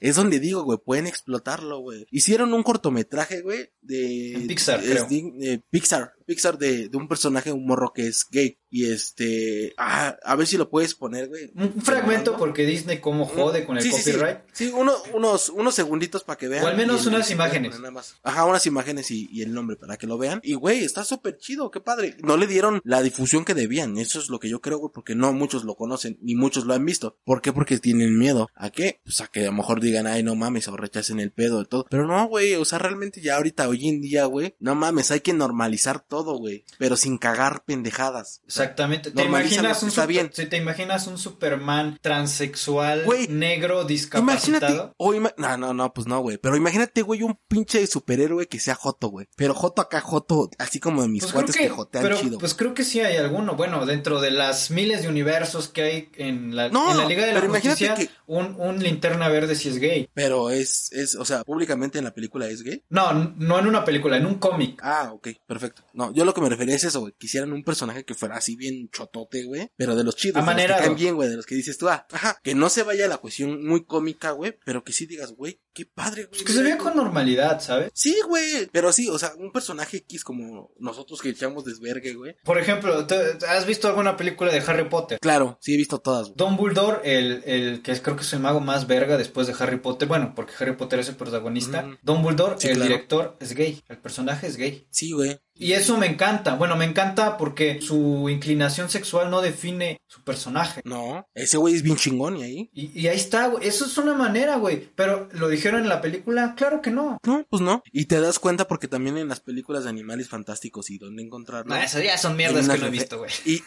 es donde digo, güey, pueden explotarlo, güey. Hicieron un cortometraje, güey, de En Pixar, es creo. de- de Pixar, Pixar de, de un personaje, un morro que es gay y este, ah, a ver si lo puedes poner, güey. Un fragmento porque Disney como jode con el Sí, sí, sí. copyright. Sí, uno- unos, unos segunditos para que vean. O al menos el- unas imágenes. nada más. Ajá, unas imágenes y, y el nombre para que lo vean. Y güey, está súper chido, qué padre. No le dieron la difusión que debían. Eso es lo que yo creo, güey, porque no muchos lo conocen, ni muchos lo han visto. ¿Por qué? Porque tienen miedo. ¿A qué? Pues a que a lo mejor digan, ay, no mames, o rechacen el pedo de todo. Pero no, güey, o sea, realmente ya ahorita, hoy en día, güey, no mames, hay que normalizar todo, güey. Pero sin cagar pendejadas. Exactamente. ¿Te imaginas un está bien. si te imaginas un Superman transexual, Güey, negro, Imagínate, discapacitado? o ima- no, no, no, pues no, güey. Pero imagínate, güey, un pinche superhéroe que sea Joto, güey. Pero Joto acá, Joto, así como de mis Pues cuates que, que, jotean pero, chido. pues creo que sí hay alguno. Bueno, dentro de las miles de universos que hay en la, No, en la Liga de la Justicia, que- un, un linterna verde si es gay. Pero es, es, o sea, públicamente en la película es gay. No, no en una película, en un cómic. Ah, ok, perfecto. No, yo lo que me refería es eso, güey. Quisieran un personaje que fuera así bien chotote, güey. Pero de los chidos, de los que bien, güey. De los que dices tú, ah, ajá. Que no se vaya a la cuestión muy cómica, güey. Pero que sí digas, güey, qué padre, güey. Que se vea con normalidad, ¿sabes? Sí, güey. Pero sí, o sea, un personaje X como nosotros que echamos desvergue, güey. Por ejemplo, ¿te- ¿has visto alguna película de Harry Potter? Claro, sí he visto todas, güey. Dumbledore, el, el que es, creo que es el mago más verga después de Harry Potter, bueno, porque Harry Potter es el protagonista. Dumbledore, Sí, el claro. director, es gay, el personaje es gay. Sí, güey. Y eso me encanta. Bueno, me encanta porque su inclinación sexual no define su personaje. No, ese güey es bien chingón y ahí. Y, y ahí está, güey. Eso es una manera, güey. Pero lo dijeron en la película, claro que no. No, pues no. Y te das cuenta porque también en las películas de animales fantásticos y dónde encontrarlo. No, eso ya son mierdas que no he visto, güey. Y,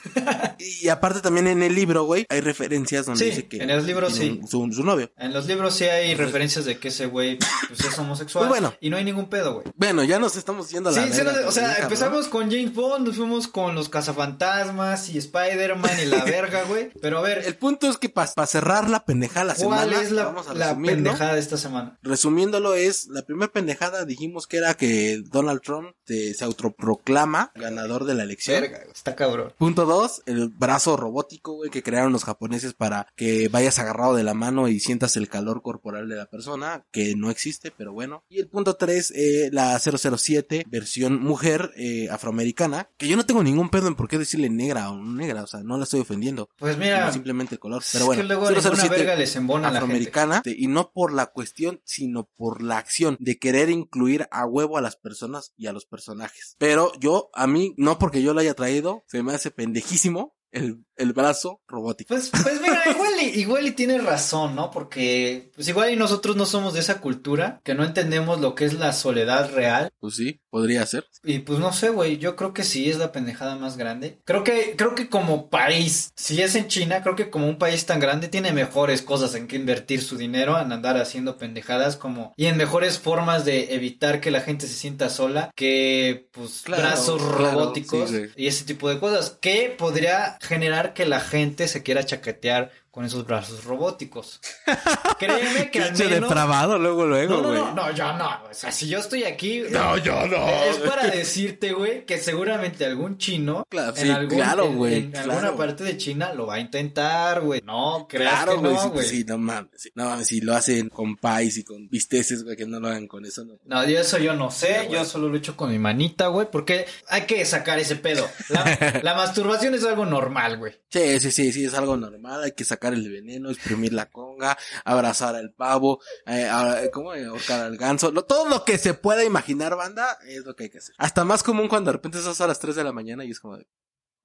y aparte también en el libro, güey, hay referencias donde Sí, dice que... en el libro tiene sí. Su, su novio. En los libros sí hay referencias de que ese güey pues, es homosexual. Pues bueno. Y no hay ningún pedo, güey. Bueno, ya nos estamos yendo a Sí, la sí, verga, o sea, empezamos con James Bond, nos fuimos con los cazafantasmas y Spider-Man y la verga, güey. Pero a ver, El punto es que para cerrar la pendejada la ¿cuál semana, es la, vamos a la resumirlo. pendejada de esta semana? Resumiéndolo es, la primera pendejada dijimos que era que Donald Trump se, se autoproclama ganador de la elección. Verga, está cabrón. Punto dos, el brazo robótico, güey, que crearon los japoneses para que vayas agarrado de la mano y sientas el calor corporal de la persona, que no existe, pero bueno. Y el punto tres, eh, la 007, versión mujer, eh, afroamericana, que yo no tengo ningún pedo en por qué decirle negra o no negra, o sea, no la estoy ofendiendo. Pues mira, simplemente el color. es Pero bueno, que luego ninguna 007, verga les embona a la gente. afroamericana este, y no por la cuestión sino por la acción de querer incluir a huevo a las personas y a los personajes pero yo a mí no porque yo lo haya traído se me hace pendejísimo el, el brazo robótico. Pues, pues mira, igual y, igual y tiene razón, ¿no? Porque, pues igual y nosotros no somos de esa cultura, que no entendemos lo que es la soledad real. Pues sí, podría ser. Y pues no sé, güey, yo creo que sí es la pendejada más grande. Creo que, creo que como país, si es en China, creo que como un país tan grande tiene mejores cosas en que invertir su dinero, en andar haciendo pendejadas como, y en mejores formas de evitar que la gente se sienta sola, que pues Claro, brazos claro, robóticos sí, sí. y ese tipo de cosas, que podría generar que la gente se quiera chaquetear con esos brazos robóticos. Créeme que al menos... depravado luego, luego, No, no, güey. no, no, yo no. O sea, si yo estoy aquí. No, yo no. Es para decirte, güey, que seguramente algún chino. Claro, en sí, algún- claro, güey, En, claro. alguna parte de China lo va a intentar, güey. No, creas Claro, que güey, no, sí, güey. sí, no mames, sí. no mames, si lo hacen con pais y con bisteces, güey, que no lo hagan con eso, no. No, yo eso yo no sé, güey. yo solo hecho con mi manita, güey, porque hay que sacar ese pedo. La, la masturbación es algo normal, güey. Sí, sí, sí, sí, es algo normal, hay que sacar el veneno, exprimir la conga, abrazar al pavo, eh, a- ¿cómo? ahorcar al ganso, lo- todo lo que se pueda imaginar, banda, es lo que hay que hacer. Hasta más común cuando de repente estás a las 3 de la mañana y es como de,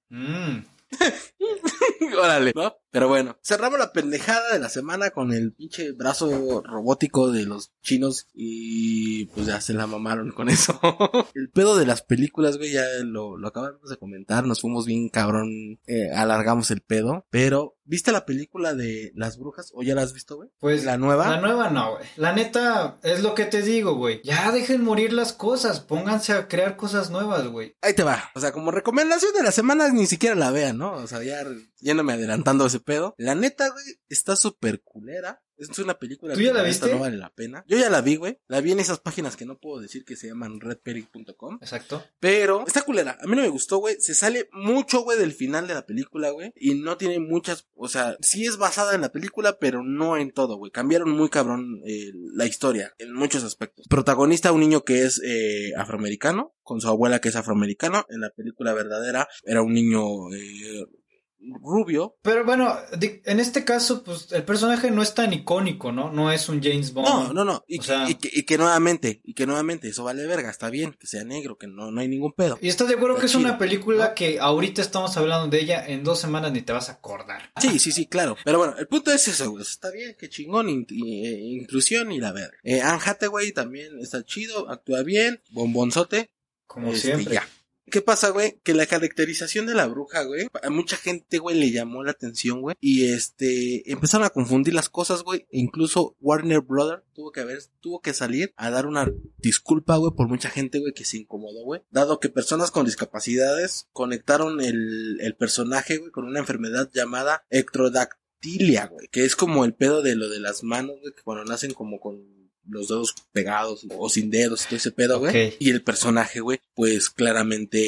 Mm. órale, ¿no? Pero bueno, cerramos la pendejada de la semana con el pinche brazo robótico de los chinos y pues ya se la mamaron con eso. el pedo de las películas, güey, ya lo, lo acabamos de comentar, nos fuimos bien cabrón, eh, alargamos el pedo, pero ¿viste la película de las brujas o ya la has visto, güey? Pues ¿La nueva? La nueva no, güey. La neta, es lo que te digo, güey. Ya dejen morir las cosas, pónganse a crear cosas nuevas, güey. Ahí te va. O sea, como recomendación de la semana ni siquiera la vean, ¿no? O sea, ya yéndome adelantando ese pedo. La neta, güey, está súper culera. Es una película ¿Tú ya la viste? no vale la pena. Yo ya la vi, güey. La vi en esas páginas que no puedo decir que se llaman redperic.com. Exacto. Pero está culera. A mí no me gustó, güey. Se sale mucho, güey, del final de la película, güey. Y no tiene muchas, o sea, sí es basada en la película, pero no en todo, güey. Cambiaron muy cabrón eh, la historia en muchos aspectos. Protagonista un niño que es eh, afroamericano, con su abuela que es afroamericano. En la película verdadera era un niño eh, rubio. Pero bueno, en este caso, pues el personaje no es tan icónico, ¿no? No es un James Bond. No, no, no. Y, O que- sea- y que, y que nuevamente, y que nuevamente, eso vale verga, está bien, que sea negro, que no, no hay ningún pedo. Y estás de acuerdo que es una película que ahorita estamos hablando de ella, en dos semanas ni te vas a acordar. Sí, sí, sí, claro. Pero bueno, el punto es eso, güey. Está bien, qué chingón, in- y- eh, inclusión y la verga. Eh, Anne Hathaway también está chido, actúa bien, bombonzote. Como este, siempre. ya. ¿Qué pasa, güey? Que la caracterización de la bruja, güey, a mucha gente, güey, le llamó la atención, güey. Y este, empezaron a confundir las cosas, güey. E incluso Warner Brother tuvo que haber, tuvo que salir a dar una disculpa, güey, por mucha gente, güey, que se incomodó, güey. Dado que personas con discapacidades conectaron el, el personaje, güey, con una enfermedad llamada ectrodactilia, güey. Que es como el pedo de lo de las manos, güey, que cuando nacen como con los dedos pegados o sin dedos y todo ese pedo, güey. Y el personaje, güey, pues claramente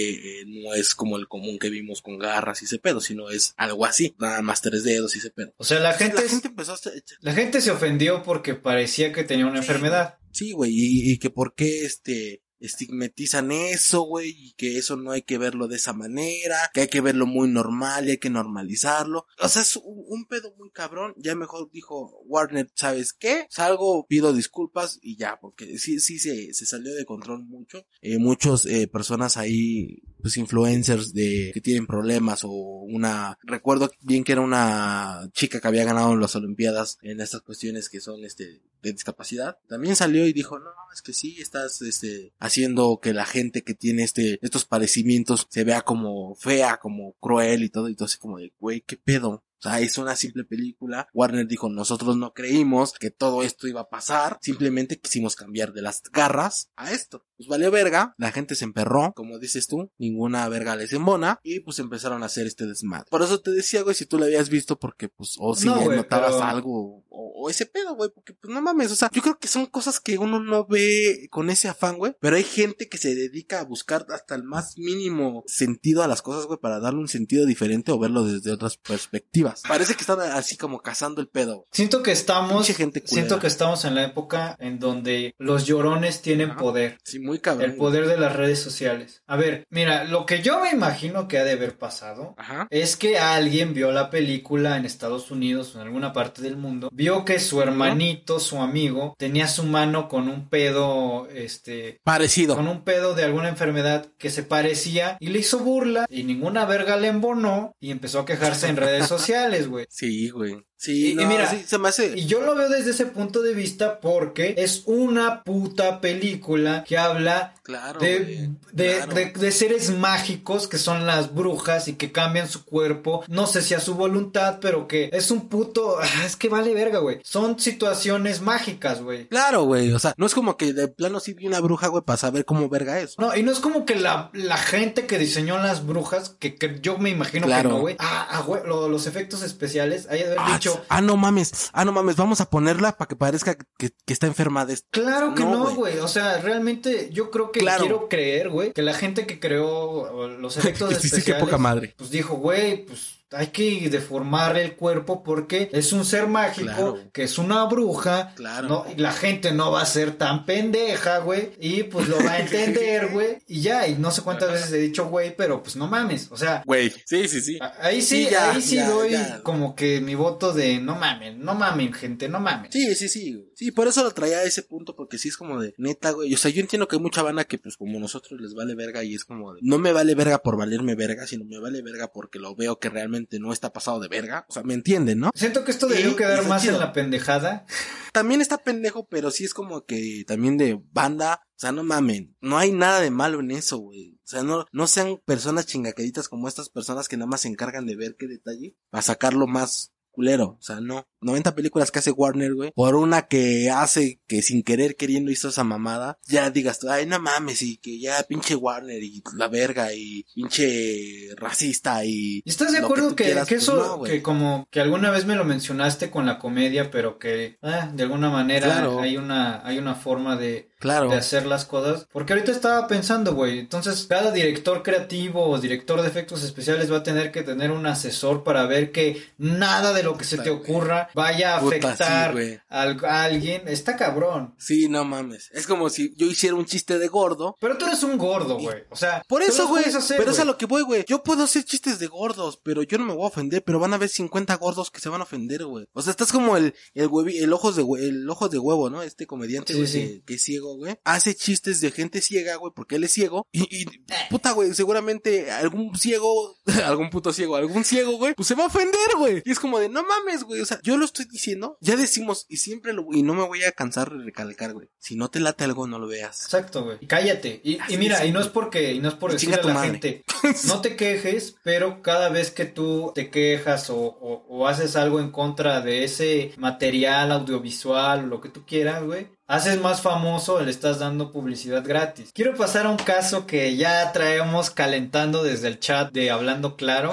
eh, no es como el común que vimos con garras y ese pedo, sino es algo así, nada más tres dedos y ese pedo. O sea, la gente, la gente empezó a... la gente se ofendió porque parecía que tenía una Sí. enfermedad. Sí, güey, y, y que por qué este estigmatizan eso, güey, y que eso no hay que verlo de esa manera, que hay que verlo muy normal y hay que normalizarlo. O sea, es un, pedo muy cabrón. Ya mejor dijo Warner, ¿sabes qué? Salgo, pido disculpas y ya, porque sí, sí se, se salió de control mucho. Eh, muchos eh, personas ahí, pues influencers de que tienen problemas o una, recuerdo bien que era una chica que había ganado las Olimpiadas en estas cuestiones que son este de discapacidad. También salió y dijo, no, es que sí, estás este haciendo que la gente que tiene este estos padecimientos se vea como fea, como cruel y todo y todo así como de, güey, qué pedo. O sea, es una simple película. Warner dijo, nosotros no creímos que todo esto iba a pasar. Simplemente quisimos cambiar de las garras a esto. Pues valió verga. La gente se emperró. Como dices tú, ninguna verga les embona. Y pues empezaron a hacer este desmadre. Por eso te decía, güey, si tú lo habías visto porque pues, o si No, güey, notabas pero- algo, o, o ese pedo, güey, porque pues no mames. O sea, yo creo que son cosas que uno no ve con ese afán, güey. Pero hay gente que se dedica a buscar hasta el más mínimo sentido a las cosas, güey, para darle un sentido diferente o verlo desde otras perspectivas. Parece que están así como cazando el pedo. Siento que estamos, gente siento que estamos en la época en donde los llorones tienen poder. Sí, muy cabrón. El poder de las redes sociales. A ver, mira, lo que yo me imagino que ha de haber pasado Ajá. es que alguien vio la película en Estados Unidos o en alguna parte del mundo, vio que su hermanito, su amigo, tenía su mano con un pedo, este... Parecido. Con un pedo de alguna enfermedad que se parecía y le hizo burla y ninguna verga le embonó y empezó a quejarse en redes sociales, Sí, güey. Sí, Y- mira, sí, se me hace. Y yo lo veo desde ese punto de vista porque es una puta película que habla Claro. de, güey, de, claro. de- de seres mágicos que son las brujas y que cambian su cuerpo, no sé si a su voluntad, pero que es un puto... Es que vale verga, güey. Son situaciones mágicas, güey. Claro, güey. O sea, no es como que de plano sí vi una bruja, güey, para saber cómo verga es. No, y no es como que la, la gente que diseñó las brujas, que, que yo me imagino Claro. que no, güey. Ah, ah, güey, lo- los efectos especiales, haya de haber Ah, dicho, ah, no mames. Ah, no mames. Vamos a ponerla para que parezca que, que está enferma de esto. Claro que No, güey. O sea, realmente yo creo que Claro. quiero creer, güey, que la gente que creó los efectos Sí, sí, qué especiales, poca madre. pues dijo, güey, pues hay que deformar el cuerpo porque es un ser mágico, Claro. que es una bruja. Claro. No, y la gente no va a ser tan pendeja, güey. Y pues lo va a entender, güey. Y ya, y no sé cuántas veces he dicho, güey, pero pues no mames. O sea, Güey. Sí, sí, sí. ahí sí, Sí, ya, ahí sí ya, doy ya. como que mi voto de no mames, no mamen, gente, no mamen. Sí, sí, sí. Sí, por eso lo traía a ese punto, porque sí es como de neta, güey. O sea, yo entiendo que hay mucha banda que, pues, como nosotros les vale verga y es como de no me vale verga por valerme verga, sino me vale verga porque lo veo que realmente no está pasado de verga. O sea, me entienden, ¿no? Siento que esto debió quedar más chido. en la pendejada. También está pendejo, pero sí es como que también de banda. O sea, no mamen. No hay nada de malo en eso, güey. O sea, no, no sean personas chingaqueditas como estas personas que nada más se encargan de ver qué detalle para sacarlo más culero. O sea, no. 90 películas que hace Warner, güey. Por una que hace que sin querer queriendo hizo esa mamada. Ya digas tú, ay, no mames, y que ya pinche Warner y la verga y pinche racista y... ¿Y estás de acuerdo que, quieras, que pues eso, no, güey. que como que alguna vez me lo mencionaste con la comedia, pero que ah, de alguna manera Claro. hay una, hay una forma de, Claro. de hacer las cosas. Porque ahorita estaba pensando, güey, entonces cada director creativo o director de efectos especiales va a tener que tener un asesor para ver que nada de lo que se te ocurra vaya a Puta, afectar sí, güey. al- a alguien. Está cabrón. Sí, no mames. Es como si yo hiciera un chiste de gordo Pero tú eres un gordo, güey. O sea, Por eso, güey. Pero es a lo que voy, güey. Yo puedo hacer chistes de gordos, pero yo no me voy a ofender. Pero van a haber 50 gordos que se van a ofender, güey. O sea, estás como el, el huevi, el ojos de, el ojos de huevo, ¿no? Este comediante, güey, sí. que es ciego, güey. Hace chistes de gente ciega, güey, porque él es ciego. Y, y Eh. puta, güey, seguramente algún ciego, algún puto ciego, algún ciego, güey, pues se va a ofender, güey. Y es como de, no mames, güey. O sea, yo lo estoy diciendo, ya decimos, y siempre lo, y no me voy a cansar de recalcar, güey. Si no te late algo, no lo veas. Exacto, güey. Y cállate. Y, mira, y no es porque, y no es por Y decirle a la madre. gente, no te quejes, pero cada vez que tú te quejas o, o- o haces algo en contra de ese material audiovisual, lo que tú quieras, güey, haces más famoso, le estás dando publicidad gratis. Quiero pasar a un caso que ya traemos calentando desde el chat de Hablando Claro.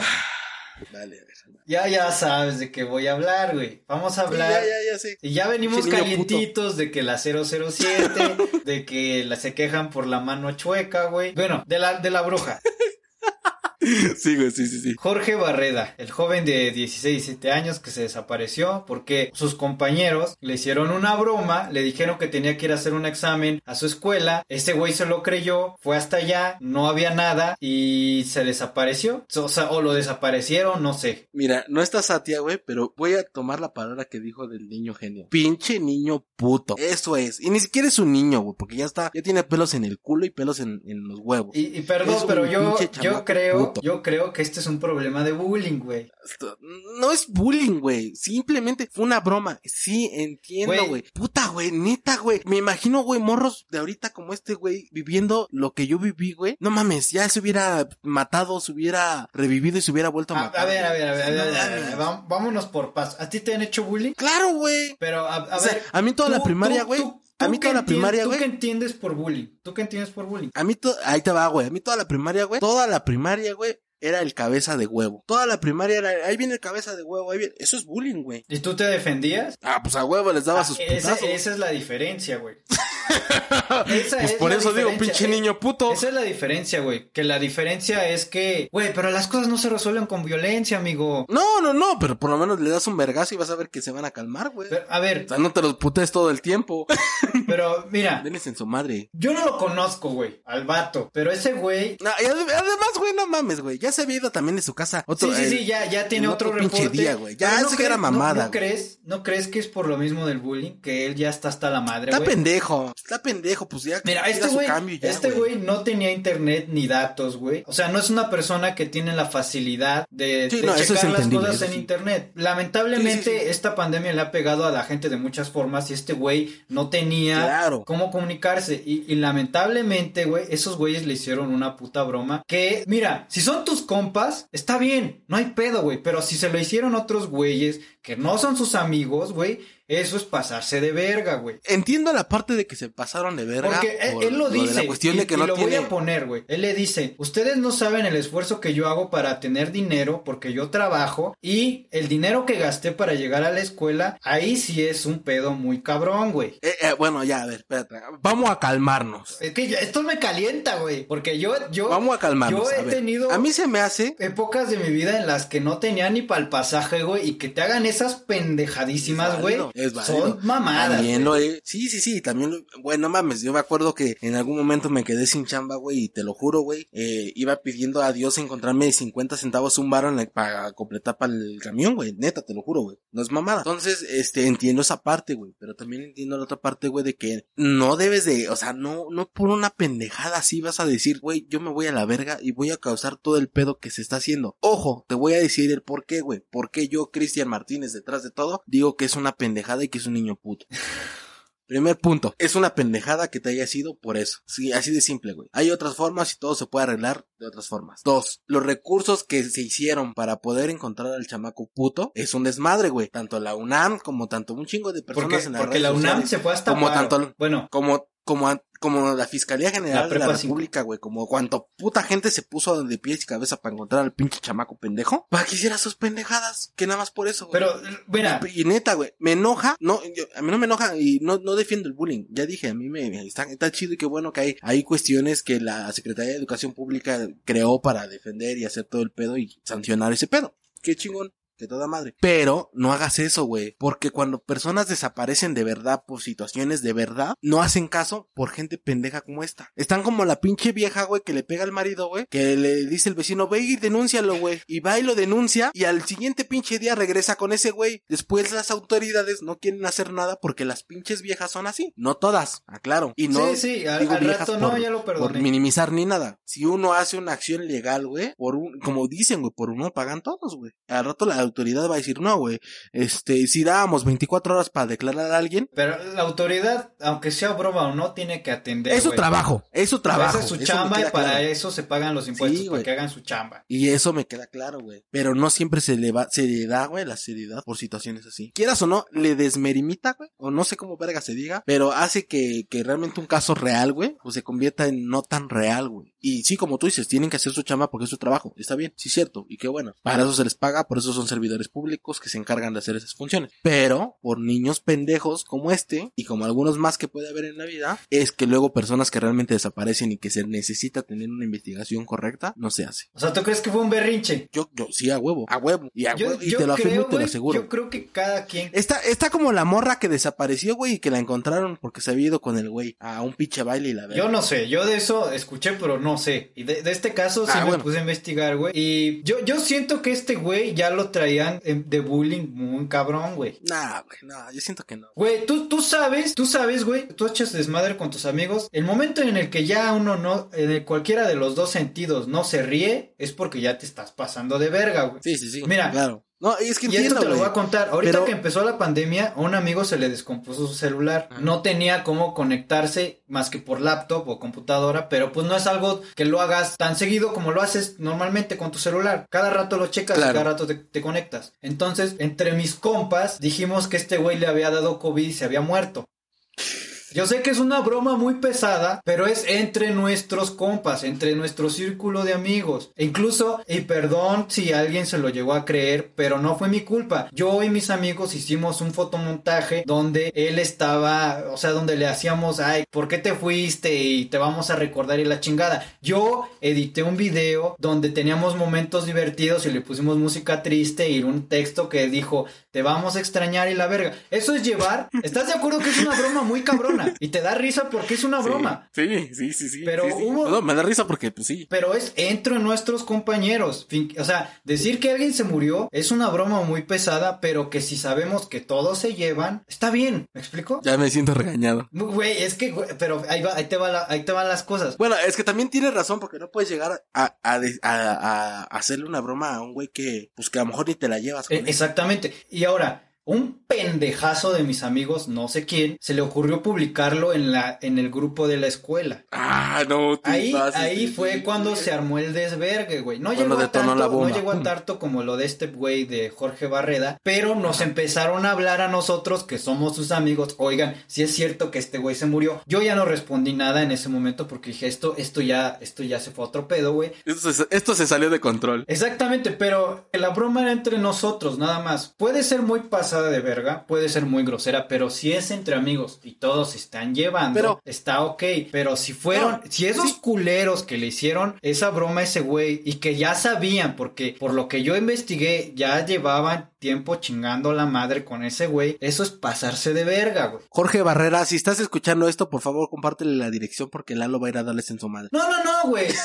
Dale. Ya, ya sabes de qué voy a hablar, güey. Vamos a Sí, hablar. ya, ya, ya sé. Y ya venimos niño calientitos de que la 007, de que la, se quejan por la mano chueca, güey. Bueno, de la, de la bruja. Sí, güey, sí, sí, sí. Jorge Barreda, el joven de 16, 17 años que se desapareció porque sus compañeros le hicieron una broma, le dijeron que tenía que ir a hacer un examen a su escuela, ese güey se lo creyó, fue hasta allá, no había nada y se desapareció. O sea, o lo desaparecieron, no sé. Mira, no está Satia, güey, pero voy a tomar la palabra que dijo del niño genio. Pinche niño puto. Eso es. Y ni siquiera es un niño, güey, porque ya está, ya tiene pelos en el culo y pelos en, en los huevos. Y, y perdón, pero yo, yo creo, puto. Yo creo que este es un problema de bullying, güey. No es bullying, güey. Simplemente fue una broma. Sí, entiendo, Güey. Puta, güey, neta, güey. Me imagino, güey, morros de ahorita como este, güey, viviendo lo que yo viví, güey. No mames, ya se hubiera matado, se hubiera revivido y se hubiera vuelto a A, matar. a ver, a ver, a ver, a ver, a vámonos por paso. ¿A ti te han hecho bullying? Claro, güey. Pero a, a O sea, ver. a mí toda la primaria, güey. tú- A tú mí toda la primaria, ¿Tú güey. qué entiendes por bullying? ¿Tú qué entiendes por bullying? A mí, to- ahí te va, güey. A mí toda la primaria, güey. Toda la primaria, güey. Era el cabeza de huevo. Toda la primaria era, ahí viene el cabeza de huevo, ahí viene. Eso es bullying, güey. ¿Y tú te defendías? Ah, pues a huevo les daba Ah, sus ese- putazos. esa es la diferencia, güey. Esa Pues es por eso digo, pinche Eh, niño puto. Esa es la diferencia, güey. Que la diferencia es que, güey, pero las cosas no se resuelven con violencia, amigo. No, no, no, pero por lo menos le das un vergazo y vas a ver que se van a calmar, güey. A ver, O sea, no te los putes todo el tiempo. pero mira, Denles en su madre. yo no lo conozco, güey, al vato. Pero ese güey. No, además, güey, no mames, güey. Ya se había ido también de su casa. Otro, sí, sí, sí, ya, ya tiene en otro, otro pinche reporte. día, güey. Ya, Pero eso que era mamada, ¿No, no crees, ¿No crees que es por lo mismo del bullying? Que él ya está hasta la madre, Está güey. pendejo. Está pendejo, pues ya. Mira, este su güey, este güey no tenía internet ni datos, güey. O sea, no es una persona que tiene la facilidad de, Sí, de no, eso es checar las cosas en sí. internet. Lamentablemente, sí. esta pandemia le ha pegado a la gente de muchas formas y este güey no tenía Claro. cómo comunicarse. Y, y lamentablemente, güey, esos güeyes le hicieron una puta broma. Que, mira, si son tus compas, está bien, no hay pedo, güey. Pero si se lo hicieron otros güeyes que no son sus amigos, güey, eso es pasarse de verga, güey. Entiendo la parte de que se pasaron de verga. Porque él, por él lo dice. la cuestión y, de que y no lo tiene. voy a poner, güey. Él le dice, ustedes no saben el esfuerzo que yo hago para tener dinero porque yo trabajo y el dinero que gasté para llegar a la escuela, ahí sí es un pedo muy cabrón, güey. Eh, eh, bueno, ya, a ver, espérate. Vamos a calmarnos. Es que ya- esto me calienta, güey. Porque yo, yo, Vamos a calmarnos. yo he a tenido A mí se me hace. épocas de mi vida en las que no tenía ni para el pasaje, güey, y que te hagan esas pendejadísimas, güey. es. Son mamadas. También lo he. Sí, sí, sí, también lo. Bueno, mames, yo me acuerdo que en algún momento me quedé sin chamba, güey, y te lo juro, güey. Eh, iba pidiendo a Dios encontrarme 50 centavos un bar para completar para el camión, güey. Neta, te lo juro, güey. No es mamada. Entonces, este, entiendo esa parte, güey. Pero también entiendo la otra parte, güey, de que no debes de. O sea, no, no por una pendejada así vas a decir, güey, yo me voy a la verga y voy a causar todo el pedo que se está haciendo. Ojo, te voy a decir el por qué, güey. Por qué yo, Cristian Martínez, detrás de todo, digo que es una pendejada y que es un niño puto. Primer punto, es una pendejada que te haya sido por eso. Sí, así de simple, güey. Hay otras formas y todo se puede arreglar de otras formas. Dos, los recursos que se hicieron para poder encontrar al chamaco puto es un desmadre, güey. Tanto la UNAM como tanto un chingo de personas Porque, en las porque la UNAM sociales, se fue hasta como paro. tanto- Bueno, como como como la Fiscalía General La de la. República, güey, como cuanto puta gente se puso de pies y cabeza para encontrar al pinche chamaco pendejo, para que hiciera sus pendejadas, que nada más por eso, güey. pero, mira, Y neta, güey, me enoja, no, yo- a mí no me enoja y no, no defiendo el bullying. Ya dije, a mí me, me- está, está chido y qué bueno que hay, hay cuestiones que la Secretaría de Educación Pública creó para defender y hacer todo el pedo y sancionar ese pedo. Qué chingón. Que toda madre. Pero no hagas eso, güey. Porque cuando personas desaparecen de verdad por situaciones de verdad, no hacen caso por gente pendeja como esta. Están como la pinche vieja, güey, que le pega al marido, güey. Que le dice el vecino, ve y denúncialo, güey. Y va y lo denuncia. Y al siguiente pinche día regresa con ese güey. Después las autoridades no quieren hacer nada porque las pinches viejas son así. No todas, aclaro. Y no sí, sí, al, digo al viejas rato no, por- ya lo por minimizar ni nada. Si uno hace una acción legal, güey, por un, como dicen, güey, por uno pagan todos, güey. Al rato la autoridad va a decir, no, güey, este, si dábamos 24 horas para declarar a alguien, Pero la autoridad, aunque sea broma o no, tiene que atender. es su trabajo, es su trabajo. Esa es su chamba y para claro. eso se pagan los impuestos, Sí, para que hagan su chamba. Y eso me queda claro, güey. Pero no siempre se le va, se le da, güey, la seriedad por situaciones así. Quieras o no, le desmerimita, güey. O no sé cómo verga se diga. Pero hace que, que realmente un caso real, güey, pues se convierta en no tan real, güey. Y sí, como tú dices, tienen que hacer su chamba porque es su trabajo. Está bien, sí, cierto. Y qué bueno. Para eso se les paga, por eso son servidores públicos que se encargan de hacer esas funciones. Pero, por niños pendejos como este, y como algunos más que puede haber en la vida, es que luego personas que realmente desaparecen y que se necesita tener una investigación correcta, no se hace. O sea, ¿tú crees que fue un berrinche? Yo, yo, sí, a huevo, a huevo. Y, a Yo, huevo, y yo te lo afirmo y te lo aseguro. yo creo que cada quien... Está, está como la morra que desapareció, güey, y que la encontraron porque se había ido con el güey a un pinche baile y la Yo verdad. no sé, yo de eso escuché, pero no sé. Y de, de este caso sí Ah, me bueno. puse a investigar, güey. Y yo, yo siento que este güey ya lo traían eh, de bullying muy cabrón, güey. Nah, güey, no, yo siento que no. Güey, tú, tú sabes, tú sabes, güey, tú echas desmadre con tus amigos. El momento en el que ya uno no, en el cualquiera de los dos sentidos no se ríe, es porque ya te estás pasando de verga, güey. Sí, sí, sí. Mira. Claro. No, y es que Y esto te lo voy a contar. Ahorita Pero- que empezó la pandemia, a un amigo se le descompuso su celular. Ajá. No tenía cómo conectarse más que por laptop o computadora, pero pues no es algo que lo hagas tan seguido como lo haces normalmente con tu celular. Cada rato lo checas Claro. y cada rato te, te conectas. Entonces, entre mis compas, dijimos que este güey le había dado COVID y se había muerto. Yo sé que es una broma muy pesada, pero es entre nuestros compas, entre nuestro círculo de amigos. E incluso, y perdón si alguien se lo llegó a creer, pero no fue mi culpa. Yo y mis amigos hicimos un fotomontaje donde él estaba, o sea, donde le hacíamos, ay, ¿por qué te fuiste? Y te vamos a recordar y la chingada. Yo edité un video donde teníamos momentos divertidos y le pusimos música triste y un texto que dijo, te vamos a extrañar y la verga. Eso es llevar, ¿estás de acuerdo que es una broma muy cabrona? Y te da risa porque es una broma. Sí, sí, sí, sí. Pero hubo... No, me da risa porque, pues sí. Pero es entre nuestros compañeros. O sea, decir que alguien se murió es una broma muy pesada, pero que si sabemos que todos se llevan, está bien. ¿Me explico? Ya me siento regañado. Güey, es que, pero ahí, va, ahí, te va ahí te van las cosas. Bueno, es que también tienes razón porque no puedes llegar a, a, a, hacerle una broma a un güey que, pues que a lo mejor ni te la llevas. Con Exactamente. Y ahora, un pendejazo de mis amigos, no sé quién, se le ocurrió publicarlo en la en el grupo de la escuela. Ah, no. Ahí ahí fue cuando se armó el desvergue, güey. No llegó a tanto, no llegó a tanto como lo de este güey de Jorge Barreda, pero nos empezaron a hablar a nosotros que somos sus amigos. Oigan, si es cierto que este güey se murió. Yo ya no respondí nada en ese momento porque dije, esto esto ya esto ya se fue a otro pedo, güey. Esto se, esto se salió de control. Exactamente, pero la broma era entre nosotros, nada más. Puede ser muy pasado de verga, puede ser muy grosera, pero si es entre amigos y todos se están llevando, está ok. Pero si fueron, si esos culeros que le hicieron esa broma a ese güey y que ya sabían, porque por lo que yo investigué, ya llevaban tiempo chingando la madre con ese güey, eso es pasarse de verga, güey. Jorge Barrera, si estás escuchando esto, por favor, compártele la dirección porque Lalo va a ir a darles en su madre. No, no, no, güey.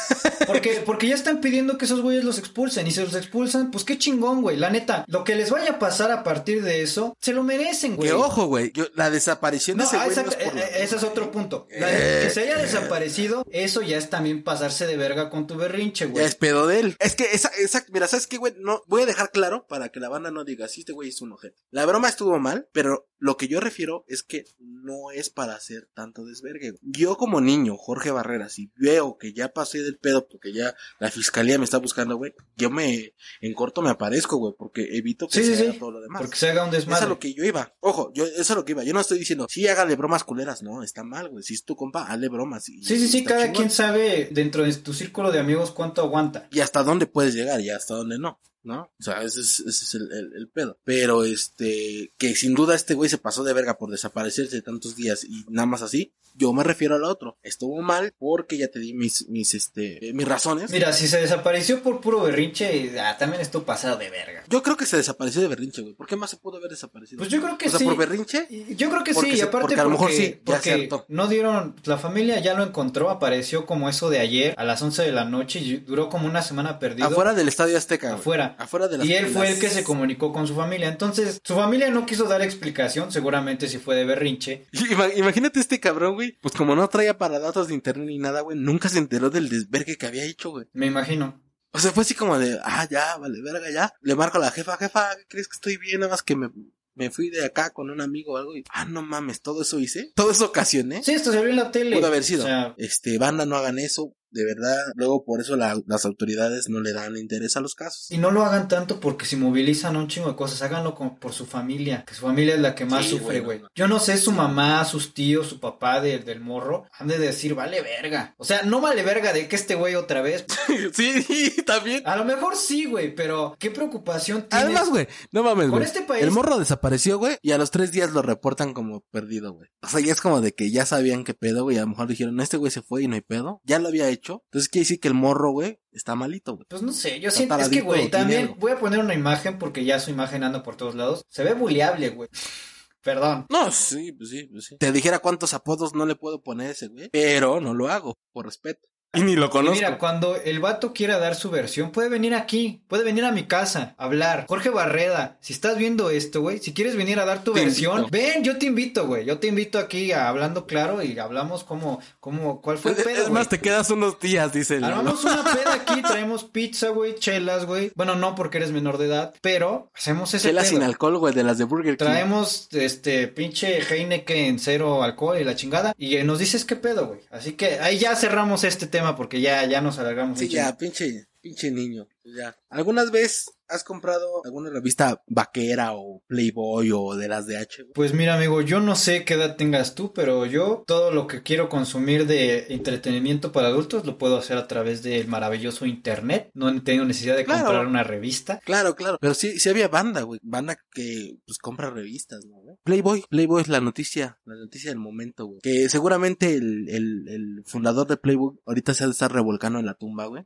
Porque, porque ya están pidiendo que esos güeyes los expulsen y si los expulsan, pues qué chingón, güey. La neta, lo que les vaya a pasar a partir de eso, se lo merecen, güey. Que ojo, güey. La desaparición de ese güey. Eh, ese es otro punto. que se haya desaparecido, eso ya es también pasarse de verga con tu berrinche, güey. es pedo de él. Es que esa, esa, mira, ¿sabes qué, güey? No, voy a dejar claro para que la banda no diga, sí, este güey es un ojete. La broma estuvo mal, pero lo que yo refiero es que no es para hacer tanto desvergue. Yo como niño, Jorge Barrera, si veo que ya pasé del pedo porque ya la fiscalía me está buscando, güey, yo me, en corto me aparezco, güey, porque evito que se haga todo lo demás. Porque se haga un desmadre. Eso es lo que yo iba. Ojo, yo, eso es lo que iba. Yo no estoy diciendo, sí, hágale bromas culeras, no, está mal, güey. Si es tu compa, hazle bromas. sí, sí, sí, cada quien sabe dentro de tu círculo de amigos cuánto aguanta. Y hasta dónde puedes llegar y hasta dónde no. ¿No? O sea, ese es, ese es el, el, pedo. Pero este, que sin duda este güey se pasó de verga por desaparecerse tantos días y nada más así. Yo me refiero al otro. Estuvo mal porque ya te di mis, mis, este, mis razones. Mira, si se desapareció por puro berrinche, ah, también estuvo pasado de verga. Yo creo que se desapareció de berrinche, güey. ¿Por qué más se pudo haber desaparecido? Pues yo creo que o sí. por berrinche. Yo creo que sí, y aparte porque, a lo mejor sí, porque no dieron, la familia ya lo encontró, apareció como eso de ayer a las 11 de la noche y duró como una semana perdido. Afuera del Estadio Azteca. Afuera. Afuera de la Y él fue el que se comunicó con su familia. Entonces, su familia no quiso dar explicación, seguramente si fue de berrinche. Imagínate este cabrón, güey. Pues como no traía para datos de internet ni nada, güey, nunca se enteró del desvergue que había hecho, güey. Me imagino. O sea, fue así como de, ah, ya, vale, verga, ya. Le marco a la jefa, jefa, ¿crees que estoy bien? Nada más que me, me fui de acá con un amigo o algo y, ah, no mames, todo eso hice. Todo eso ocasioné. Sí, esto se vio en la tele. Pudo haber sido. Este, banda, no hagan eso de verdad, luego por eso las autoridades no le dan interés a los casos. Y no lo hagan tanto porque si movilizan un chingo de cosas, háganlo como por su familia, que su familia es la que más sufre, güey. Yo no sé, su mamá, sus tíos, su papá del morro, han de decir, vale verga. O sea, no vale verga de que este güey otra vez. sí, también. A lo mejor sí, güey, pero qué preocupación tienes. Además, güey, no mames, güey. Este país... El morro desapareció, güey, y a los tres días lo reportan como perdido, güey. O sea, ya es como de que ya sabían qué pedo, güey. A lo mejor dijeron, este güey se fue y no hay pedo. Ya lo había hecho entonces quiere decir que el morro, güey, está malito, güey. Pues no sé, yo siento, es que, güey, también voy a poner una imagen porque ya su imagen anda por todos lados. Se ve buleable, güey. Perdón. No, sí, pues sí, pues sí. Te dijera cuántos apodos no le puedo poner a ese güey, pero no lo hago, por respeto. Y ni lo conozco. mira, cuando el vato quiera dar su versión, puede venir aquí, puede venir a mi casa, hablar. Jorge Barreda, si estás viendo esto, güey, si quieres venir a dar tu versión, ven, yo te invito, güey. Yo te invito aquí a hablando claro y hablamos como, como, cuál fue el pedo. Es más, te quedas unos días, dice el. Armamos una peda aquí, traemos pizza, güey, chelas, güey. Bueno, no porque eres menor de edad, pero hacemos ese Chelas sin alcohol, güey, de las de Burger King. Traemos, este, pinche Heineken cero alcohol y la chingada. Y nos dices qué pedo, güey. Así que ahí ya cerramos este tema porque ya, ya nos alargamos. Sí, ya, pinche. Pinche niño. Ya. ¿Algunas veces has comprado alguna revista vaquera o Playboy o de las de H? Pues mira, amigo, yo no sé qué edad tengas tú, pero yo todo lo que quiero consumir de entretenimiento para adultos lo puedo hacer a través del maravilloso internet. No tengo necesidad de comprar una revista. Claro, claro. Pero sí, sí había banda, güey. Banda que pues compra revistas, ¿no? Playboy. Playboy es la noticia, la noticia del momento, güey. Que seguramente el, el, el fundador de Playboy ahorita se ha de estar revolcando en la tumba, güey.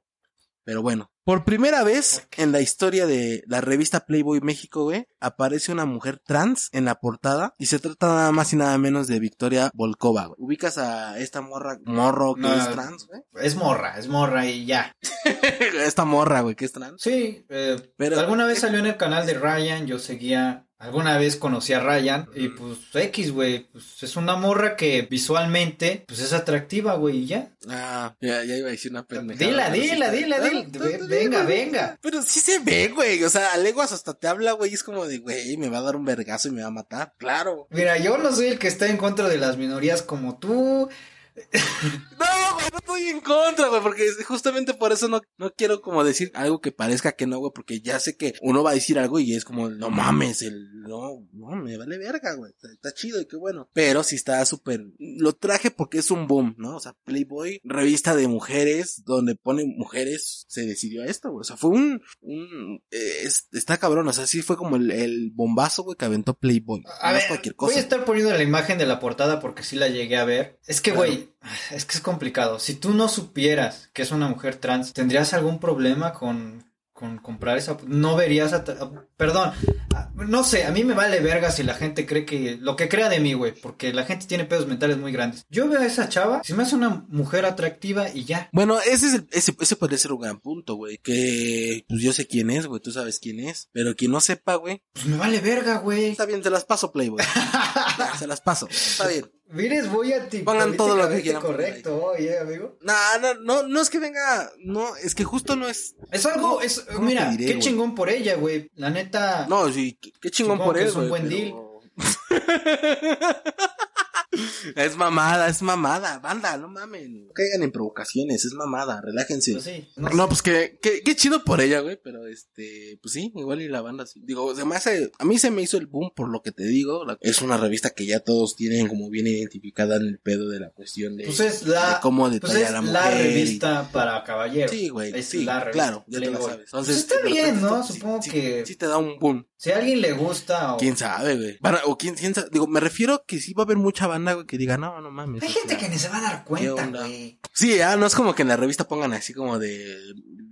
Pero bueno, por primera vez en la historia de la revista Playboy México, güey, aparece una mujer trans en la portada y se trata nada más y nada menos de Victoria Volkova, güey. ¿Ubicas a esta morra, morro que es trans, güey? Es morra, es morra y ya. esta morra, güey, que es trans. Sí, eh, pero alguna vez salió en el canal de Ryan, yo seguía Alguna vez conocí a Ryan y pues X, güey, pues es una morra que visualmente pues es atractiva, güey, y ya. Ah, ya, ya iba a decir una pendejada. Dila, dila, dila, dila, venga, venga. Pero sí se ve, güey, o sea, a leguas hasta te habla, güey, es como de, güey, me va a dar un vergazo y me va a matar, claro. Mira, yo no soy el que está en contra de las minorías como tú, no, güey, no estoy en contra, güey, porque justamente por eso no, no quiero como decir algo que parezca que no, güey, porque ya sé que uno va a decir algo y es como, no mames, el, no, no, me vale verga, güey, está, chido y qué bueno. Pero sí está súper, lo traje porque es un boom, ¿no? O sea, Playboy, revista de mujeres, donde ponen mujeres, se decidió a esto, güey, o sea, fue un, un, eh, está cabrón, o sea, sí fue como el, el bombazo, güey, que aventó Playboy. A ver, cualquier cosa. Voy a estar poniendo la imagen de la portada porque sí la llegué a ver. Es que, güey, es que es complicado. Si tú no supieras que es una mujer trans, ¿tendrías algún problema con, con comprar esa? No verías a... Perdón, no sé, a mí me vale verga si la gente cree que... Lo que crea de mí, güey, porque la gente tiene pedos mentales muy grandes. Yo veo a esa chava, si me hace una mujer atractiva y ya. Bueno, ese, es el, ese, ser un gran punto, güey. Que pues yo sé quién es, güey, tú sabes quién es. Pero quien no sepa, güey. Pues me vale verga, güey. Está bien, se las paso, Playboy. se las paso, está bien. Mires, voy a ti. Pongan todo lo que quieran. Correcto, oye, amigo. No, no, no, no es que venga, no, es que justo no es. Es algo, es, mira, qué chingón por ella, güey. La neta. No, sí, qué chingón por eso. Es un buen deal. Es mamada, es mamada, banda, no mamen. No caigan en provocaciones, es mamada, relájense. Pues sí, no, pues que, que, qué chido por ella, güey, pero este, pues sí, igual y la banda sí. Digo, hace, a mí se me hizo el boom por lo que te digo. es una revista que ya todos tienen como bien identificada en el pedo de la cuestión de, pues es la, cómo pues detallar a la mujer. la revista para caballeros. Sí, güey, sí, claro, ya te la sabes. Entonces, pues está bien, ¿no? Supongo que. Sí, te da un boom. Si a alguien le gusta o... Quién sabe, güey. O quién, quién sabe. Digo, me refiero que sí va a haber mucha banda, güey, que diga, no, no mames. Hay gente que ni se va a dar cuenta, güey. Sí, ah, no es como que en la revista pongan así como de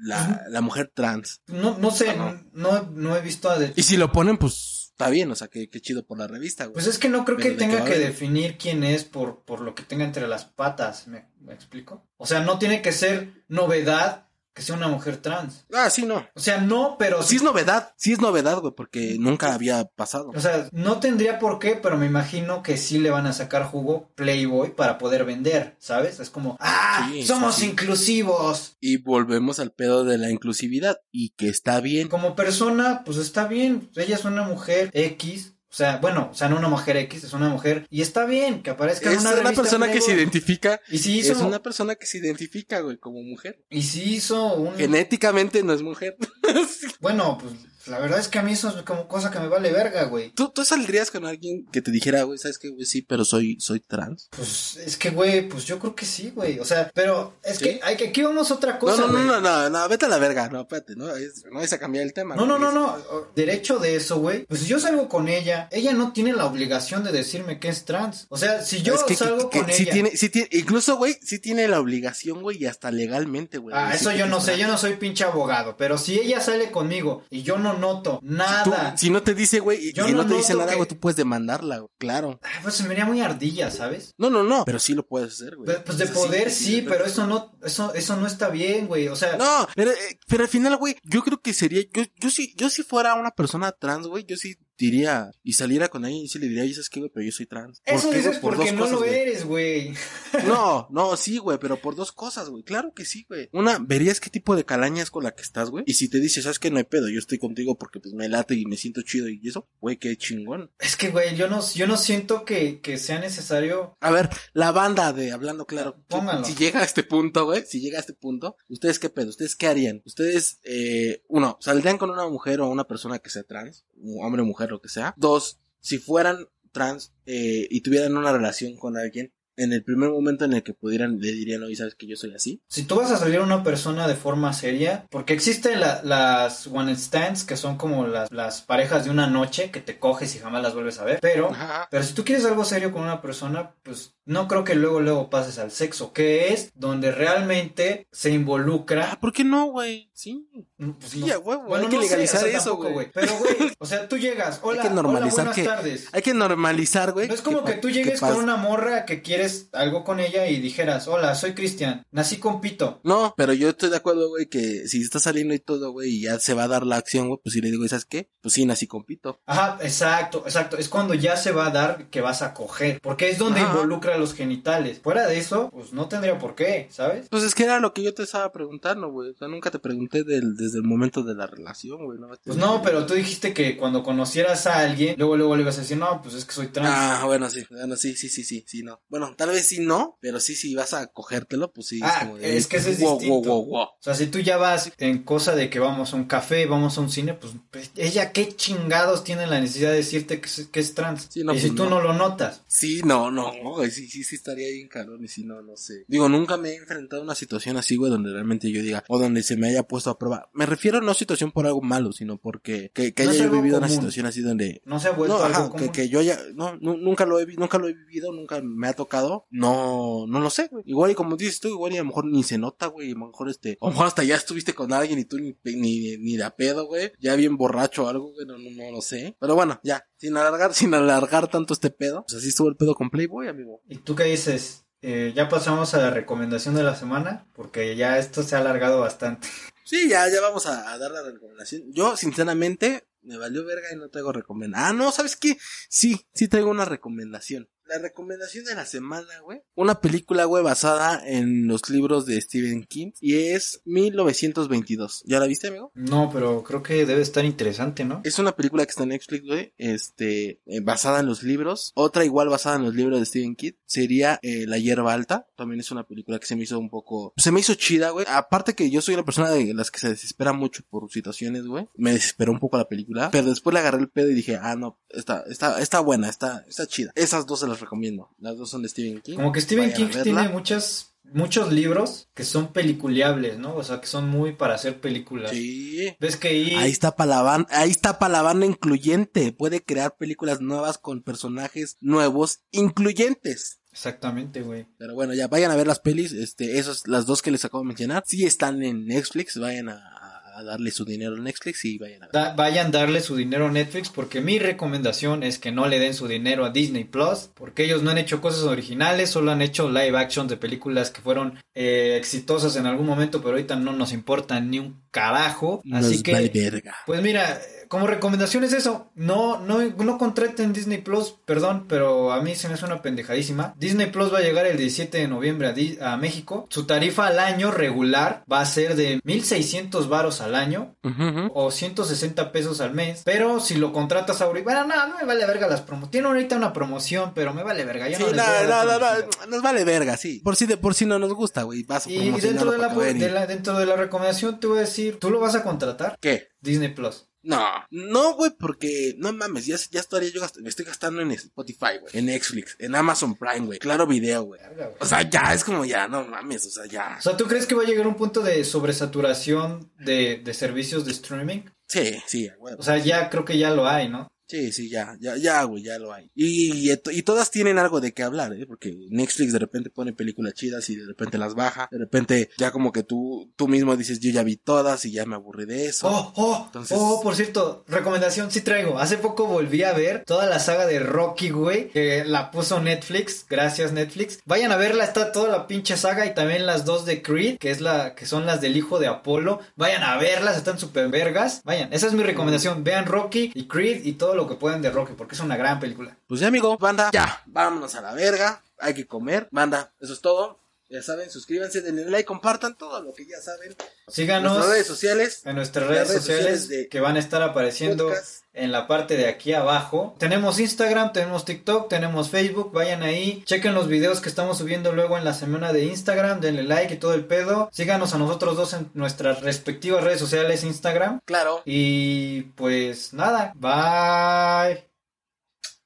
la, la mujer trans. No, no sé, ah, no. no, he visto a... Y si lo ponen, pues está bien, o sea, qué, qué chido por la revista, güey. Pues es que no creo que tenga que, definir quién es por, por lo que tenga entre las patas, ¿me, ¿me explico? O sea, no tiene que ser novedad que sea una mujer trans. Ah, sí, no. O sea, no, pero... Sí, es novedad, sí es novedad, güey, porque nunca había pasado. O sea, no tendría por qué, pero me imagino que sí le van a sacar jugo Playboy para poder vender, ¿sabes? Es como, ah, somos inclusivos. Y volvemos al pedo de la inclusividad y que está bien. Como persona, pues está bien. Ella es una mujer X, o sea, bueno, o sea, no una mujer X, es una mujer. Y está bien que aparezca en una Es una persona que se identifica. Y si hizo... Es una persona que se identifica, güey, como mujer. Y si hizo un... Genéticamente no es mujer. bueno, pues la verdad es que a mí eso es como cosa que me vale verga, güey. ¿Tú, tú saldrías con alguien que te dijera, güey, ¿sabes qué, güey? Sí, pero soy, soy trans. Pues es que, güey, pues yo creo que sí, güey. O sea, pero es que hay que aquí vamos a otra cosa, No, no, no, no, no, vete a la verga. No, espérate, no, no es a cambiar el tema. No, no, no, no. Derecho de eso, güey. Pues si yo salgo con ella, ella no tiene la obligación de decirme que es trans. O sea, si yo salgo con sí ella. Tiene, sí tiene, incluso, güey, sí tiene la obligación, güey, y hasta legalmente, güey. Ah, eso yo no sé, yo no soy pinche abogado. Pero si ella sale conmigo y yo no noto nada si no te dice, güey, y, no, te dice nada, güey, tú puedes demandarla, güey, claro. pues se me haría muy ardilla, ¿sabes? No, no, no, pero sí lo puedes hacer, güey. Pues, pues de poder sí, pero eso no, eso, eso no está bien, güey, o sea. No, pero, eh, pero al final, güey, yo creo que sería, yo, yo si, yo si fuera una persona trans, güey, yo sí diría y saliera con alguien y sí le diría, ¿sabes qué, güey? Pero yo soy trans. Eso qué, dices? Por porque dos no cosas, lo güey. eres, güey. No, no, sí, güey, pero por dos cosas, güey. Claro que sí, güey. Una, verías qué tipo de calaña es con la que estás, güey. Y si te dice, ¿sabes qué? No hay pedo, yo estoy contigo porque pues me late y me siento chido y eso, güey, qué chingón. Es que, güey, yo no, yo no siento que, que sea necesario. A ver, la banda de Hablando Claro. Póngalo. Si llega a este punto, güey, si llega a este punto, ¿ustedes qué pedo? ¿Ustedes qué harían? Ustedes, eh, uno, ¿saldrían con una mujer o una persona que sea trans? Hombre o mujer, lo que sea. Dos, si fueran trans eh, y tuvieran una relación con alguien, en el primer momento en el que pudieran, le dirían, oye, ¿sabes que yo soy así? Si tú vas a salir a una persona de forma seria, porque existen la- las one stands, que son como las, las parejas de una noche que te coges y jamás las vuelves a ver, pero, Ajá. pero si tú quieres algo serio con una persona, pues no creo que luego, luego pases al sexo, que es donde realmente se Ah, involucra. ¿por qué no, güey? Sí. Pues, Sí, no- huevo, Bueno, hay que no sé, legalizar o sea, eso, tampoco, güey. Pero, güey, o sea, tú llegas, hola, que normalizar hola, buenas que- tardes. Hay que normalizar, güey. No es como que, pa- tú llegues con una morra que quieres algo con ella y dijeras, hola, soy Cristian, nací con pito. No, pero yo estoy de acuerdo, güey, que si está saliendo y todo, güey, y ya se va a dar la acción, güey, pues si le digo, ¿sabes qué? Pues sí, nací con pito. Ajá, exacto, exacto. Es cuando ya se va a dar que vas a coger. Porque es donde Ajá. involucra los genitales. Fuera de eso, pues no tendría por qué, ¿sabes? Pues es que era lo que yo te estaba preguntando, güey. O sea, nunca te pregunté del, desde el momento de la relación, güey. ¿no? Pues no, pero tú dijiste que cuando conocieras a alguien, luego luego le ibas a decir, no, pues es que soy trans. Ah, bueno, sí, bueno, sí, sí, sí, sí, sí, no. Bueno, tal vez sí no, pero sí, si vas a cogértelo, pues sí. Ah, como de, es que eso es wow, distinto. Wow, wow, wow. O sea, si tú ya vas en cosa de que vamos a un café, vamos a un cine, pues, pues, ella qué chingados tiene la necesidad de decirte que es, que es trans. Sí, no, y si pues tú no. no lo notas. Sí, no, no, güey, sí, sí, sí estaría bien cabrón y si no, no sé. Digo, nunca me he enfrentado a una situación así, güey, donde realmente yo diga, o donde se me haya puesto a prueba. Me refiero no a situación por algo malo, sino porque que, que No haya yo vivido una situación así donde No se ha vuelto no, algo ajá, común. que yo ya, no, nu- nunca lo he, nunca lo he vivido, nunca me ha tocado, no, no lo sé, güey. Igual y como dices tú, igual y a lo mejor ni se nota, güey, a lo mejor este, a lo mejor hasta ya estuviste con alguien y tú ni, ni, ni de a pedo, güey, ya bien borracho o algo, güey, no, no, no lo sé. Pero bueno, ya, sin alargar, sin alargar tanto este pedo, pues así estuvo el pedo con Playboy, amigo. ¿Y tú qué dices? Eh, ya pasamos a la recomendación de la semana, porque ya esto se ha alargado bastante. Sí, ya, ya vamos a, dar la recomendación. Yo, sinceramente, me valió verga y no traigo recomendación. Ah, no, ¿sabes qué? Sí, sí traigo una recomendación. La recomendación de la semana, güey. Una película, güey, basada en los libros de Stephen King. Y es 1922. ¿Ya la viste, amigo? No, pero creo que debe estar interesante, ¿no? Es una película que está en Netflix, güey. Este, eh, basada en los libros. Otra igual basada en los libros de Stephen King. Sería eh, La hierba alta. También es una película que se me hizo un poco... Se me hizo chida, güey. Aparte que yo soy una persona de las que se desespera mucho por situaciones, güey. Me desesperó un poco la película. Pero después le agarré el pedo y dije, ah, no, está, está, está buena, está, está chida. Esas dos se las recomiendo. Las dos son de Stephen King. Como que Stephen Vayan King tiene muchas, muchos libros que son peliculeables, ¿no? O sea, que son muy para hacer películas. Sí. ¿Ves que ahí... Ahí está para la banda, ahí está para la banda incluyente. Puede crear películas nuevas con personajes nuevos incluyentes. Exactamente, güey. Pero bueno, ya vayan a ver las pelis, este, esas, las dos que les acabo de mencionar. Sí están en Netflix, vayan a, a darle su dinero a Netflix y vayan a ver. Da- vayan a darle su dinero a Netflix porque mi recomendación es que no le den su dinero a Disney Plus porque ellos no han hecho cosas originales, solo han hecho live action de películas que fueron eh, exitosas en algún momento, pero ahorita no nos importan ni un carajo. Así Nos que, vale verga. pues mira, como recomendación es eso, no, no, no contraten Disney Plus, perdón, pero a mí se me hace una pendejadísima. Disney Plus va a llegar el 17 de noviembre a, Di- a México. Su tarifa al año regular va a ser de 1600 varos al año Ujú, ujú. o 160 pesos al mes. Pero si lo contratas ahorita, bueno, no, no me vale verga las promociones. Tiene ahorita una promoción, pero me vale verga. Yo Sí, no, no, no, no, nos vale verga, sí. Por si de por si no nos gusta, güey. Vas a Y dentro de la, de la- dentro de la recomendación te voy a decir, ¿tú lo vas a contratar? ¿Qué? Disney Plus. No, no, güey, porque no mames, ya, ya estaría yo gast- me estoy gastando en Spotify, güey, en Netflix, en Amazon Prime, güey, claro video, güey. O sea, ya es como ya, no mames, o sea, ya. O sea, ¿tú crees que va a llegar un punto de sobresaturación de, de servicios de streaming? Sí, sí, güey. O sea, ya creo que ya lo hay, ¿no? Sí, sí, ya, ya, ya, güey, ya lo hay. Y, y, y todas tienen algo de qué hablar, ¿eh? Porque Netflix de repente pone películas chidas y de repente las baja. De repente ya como que tú, tú mismo dices, yo ya vi todas y ya me aburrí de eso. Oh, oh, Entonces- oh, por cierto, recomendación sí traigo. Hace poco volví a ver toda la saga de Rocky, güey, que la puso Netflix. Gracias, Netflix. Vayan a verla, está toda la pinche saga y también las dos de Creed, que es la, que son las del hijo de Apolo. Vayan a verlas, están súper vergas. Vayan, esa es mi recomendación. Vean Rocky y Creed y todo todo lo que pueden de Rocky, porque es una gran película. Pues ya, amigo, banda, ya, vámonos a la verga. Hay que comer, banda, eso es todo. Ya saben, suscríbanse, denle like, compartan todo lo que ya saben. Síganos Nuestras redes sociales. en nuestras redes, redes sociales, que van a estar apareciendo podcast. en la parte de aquí abajo. Tenemos Instagram, tenemos TikTok, tenemos Facebook, vayan ahí, chequen los videos que estamos subiendo luego en la semana de Instagram, denle like y todo el pedo. Síganos a nosotros dos en nuestras respectivas redes sociales, Instagram. Claro. Y pues nada, bye.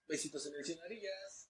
Besitos en el cenarilla.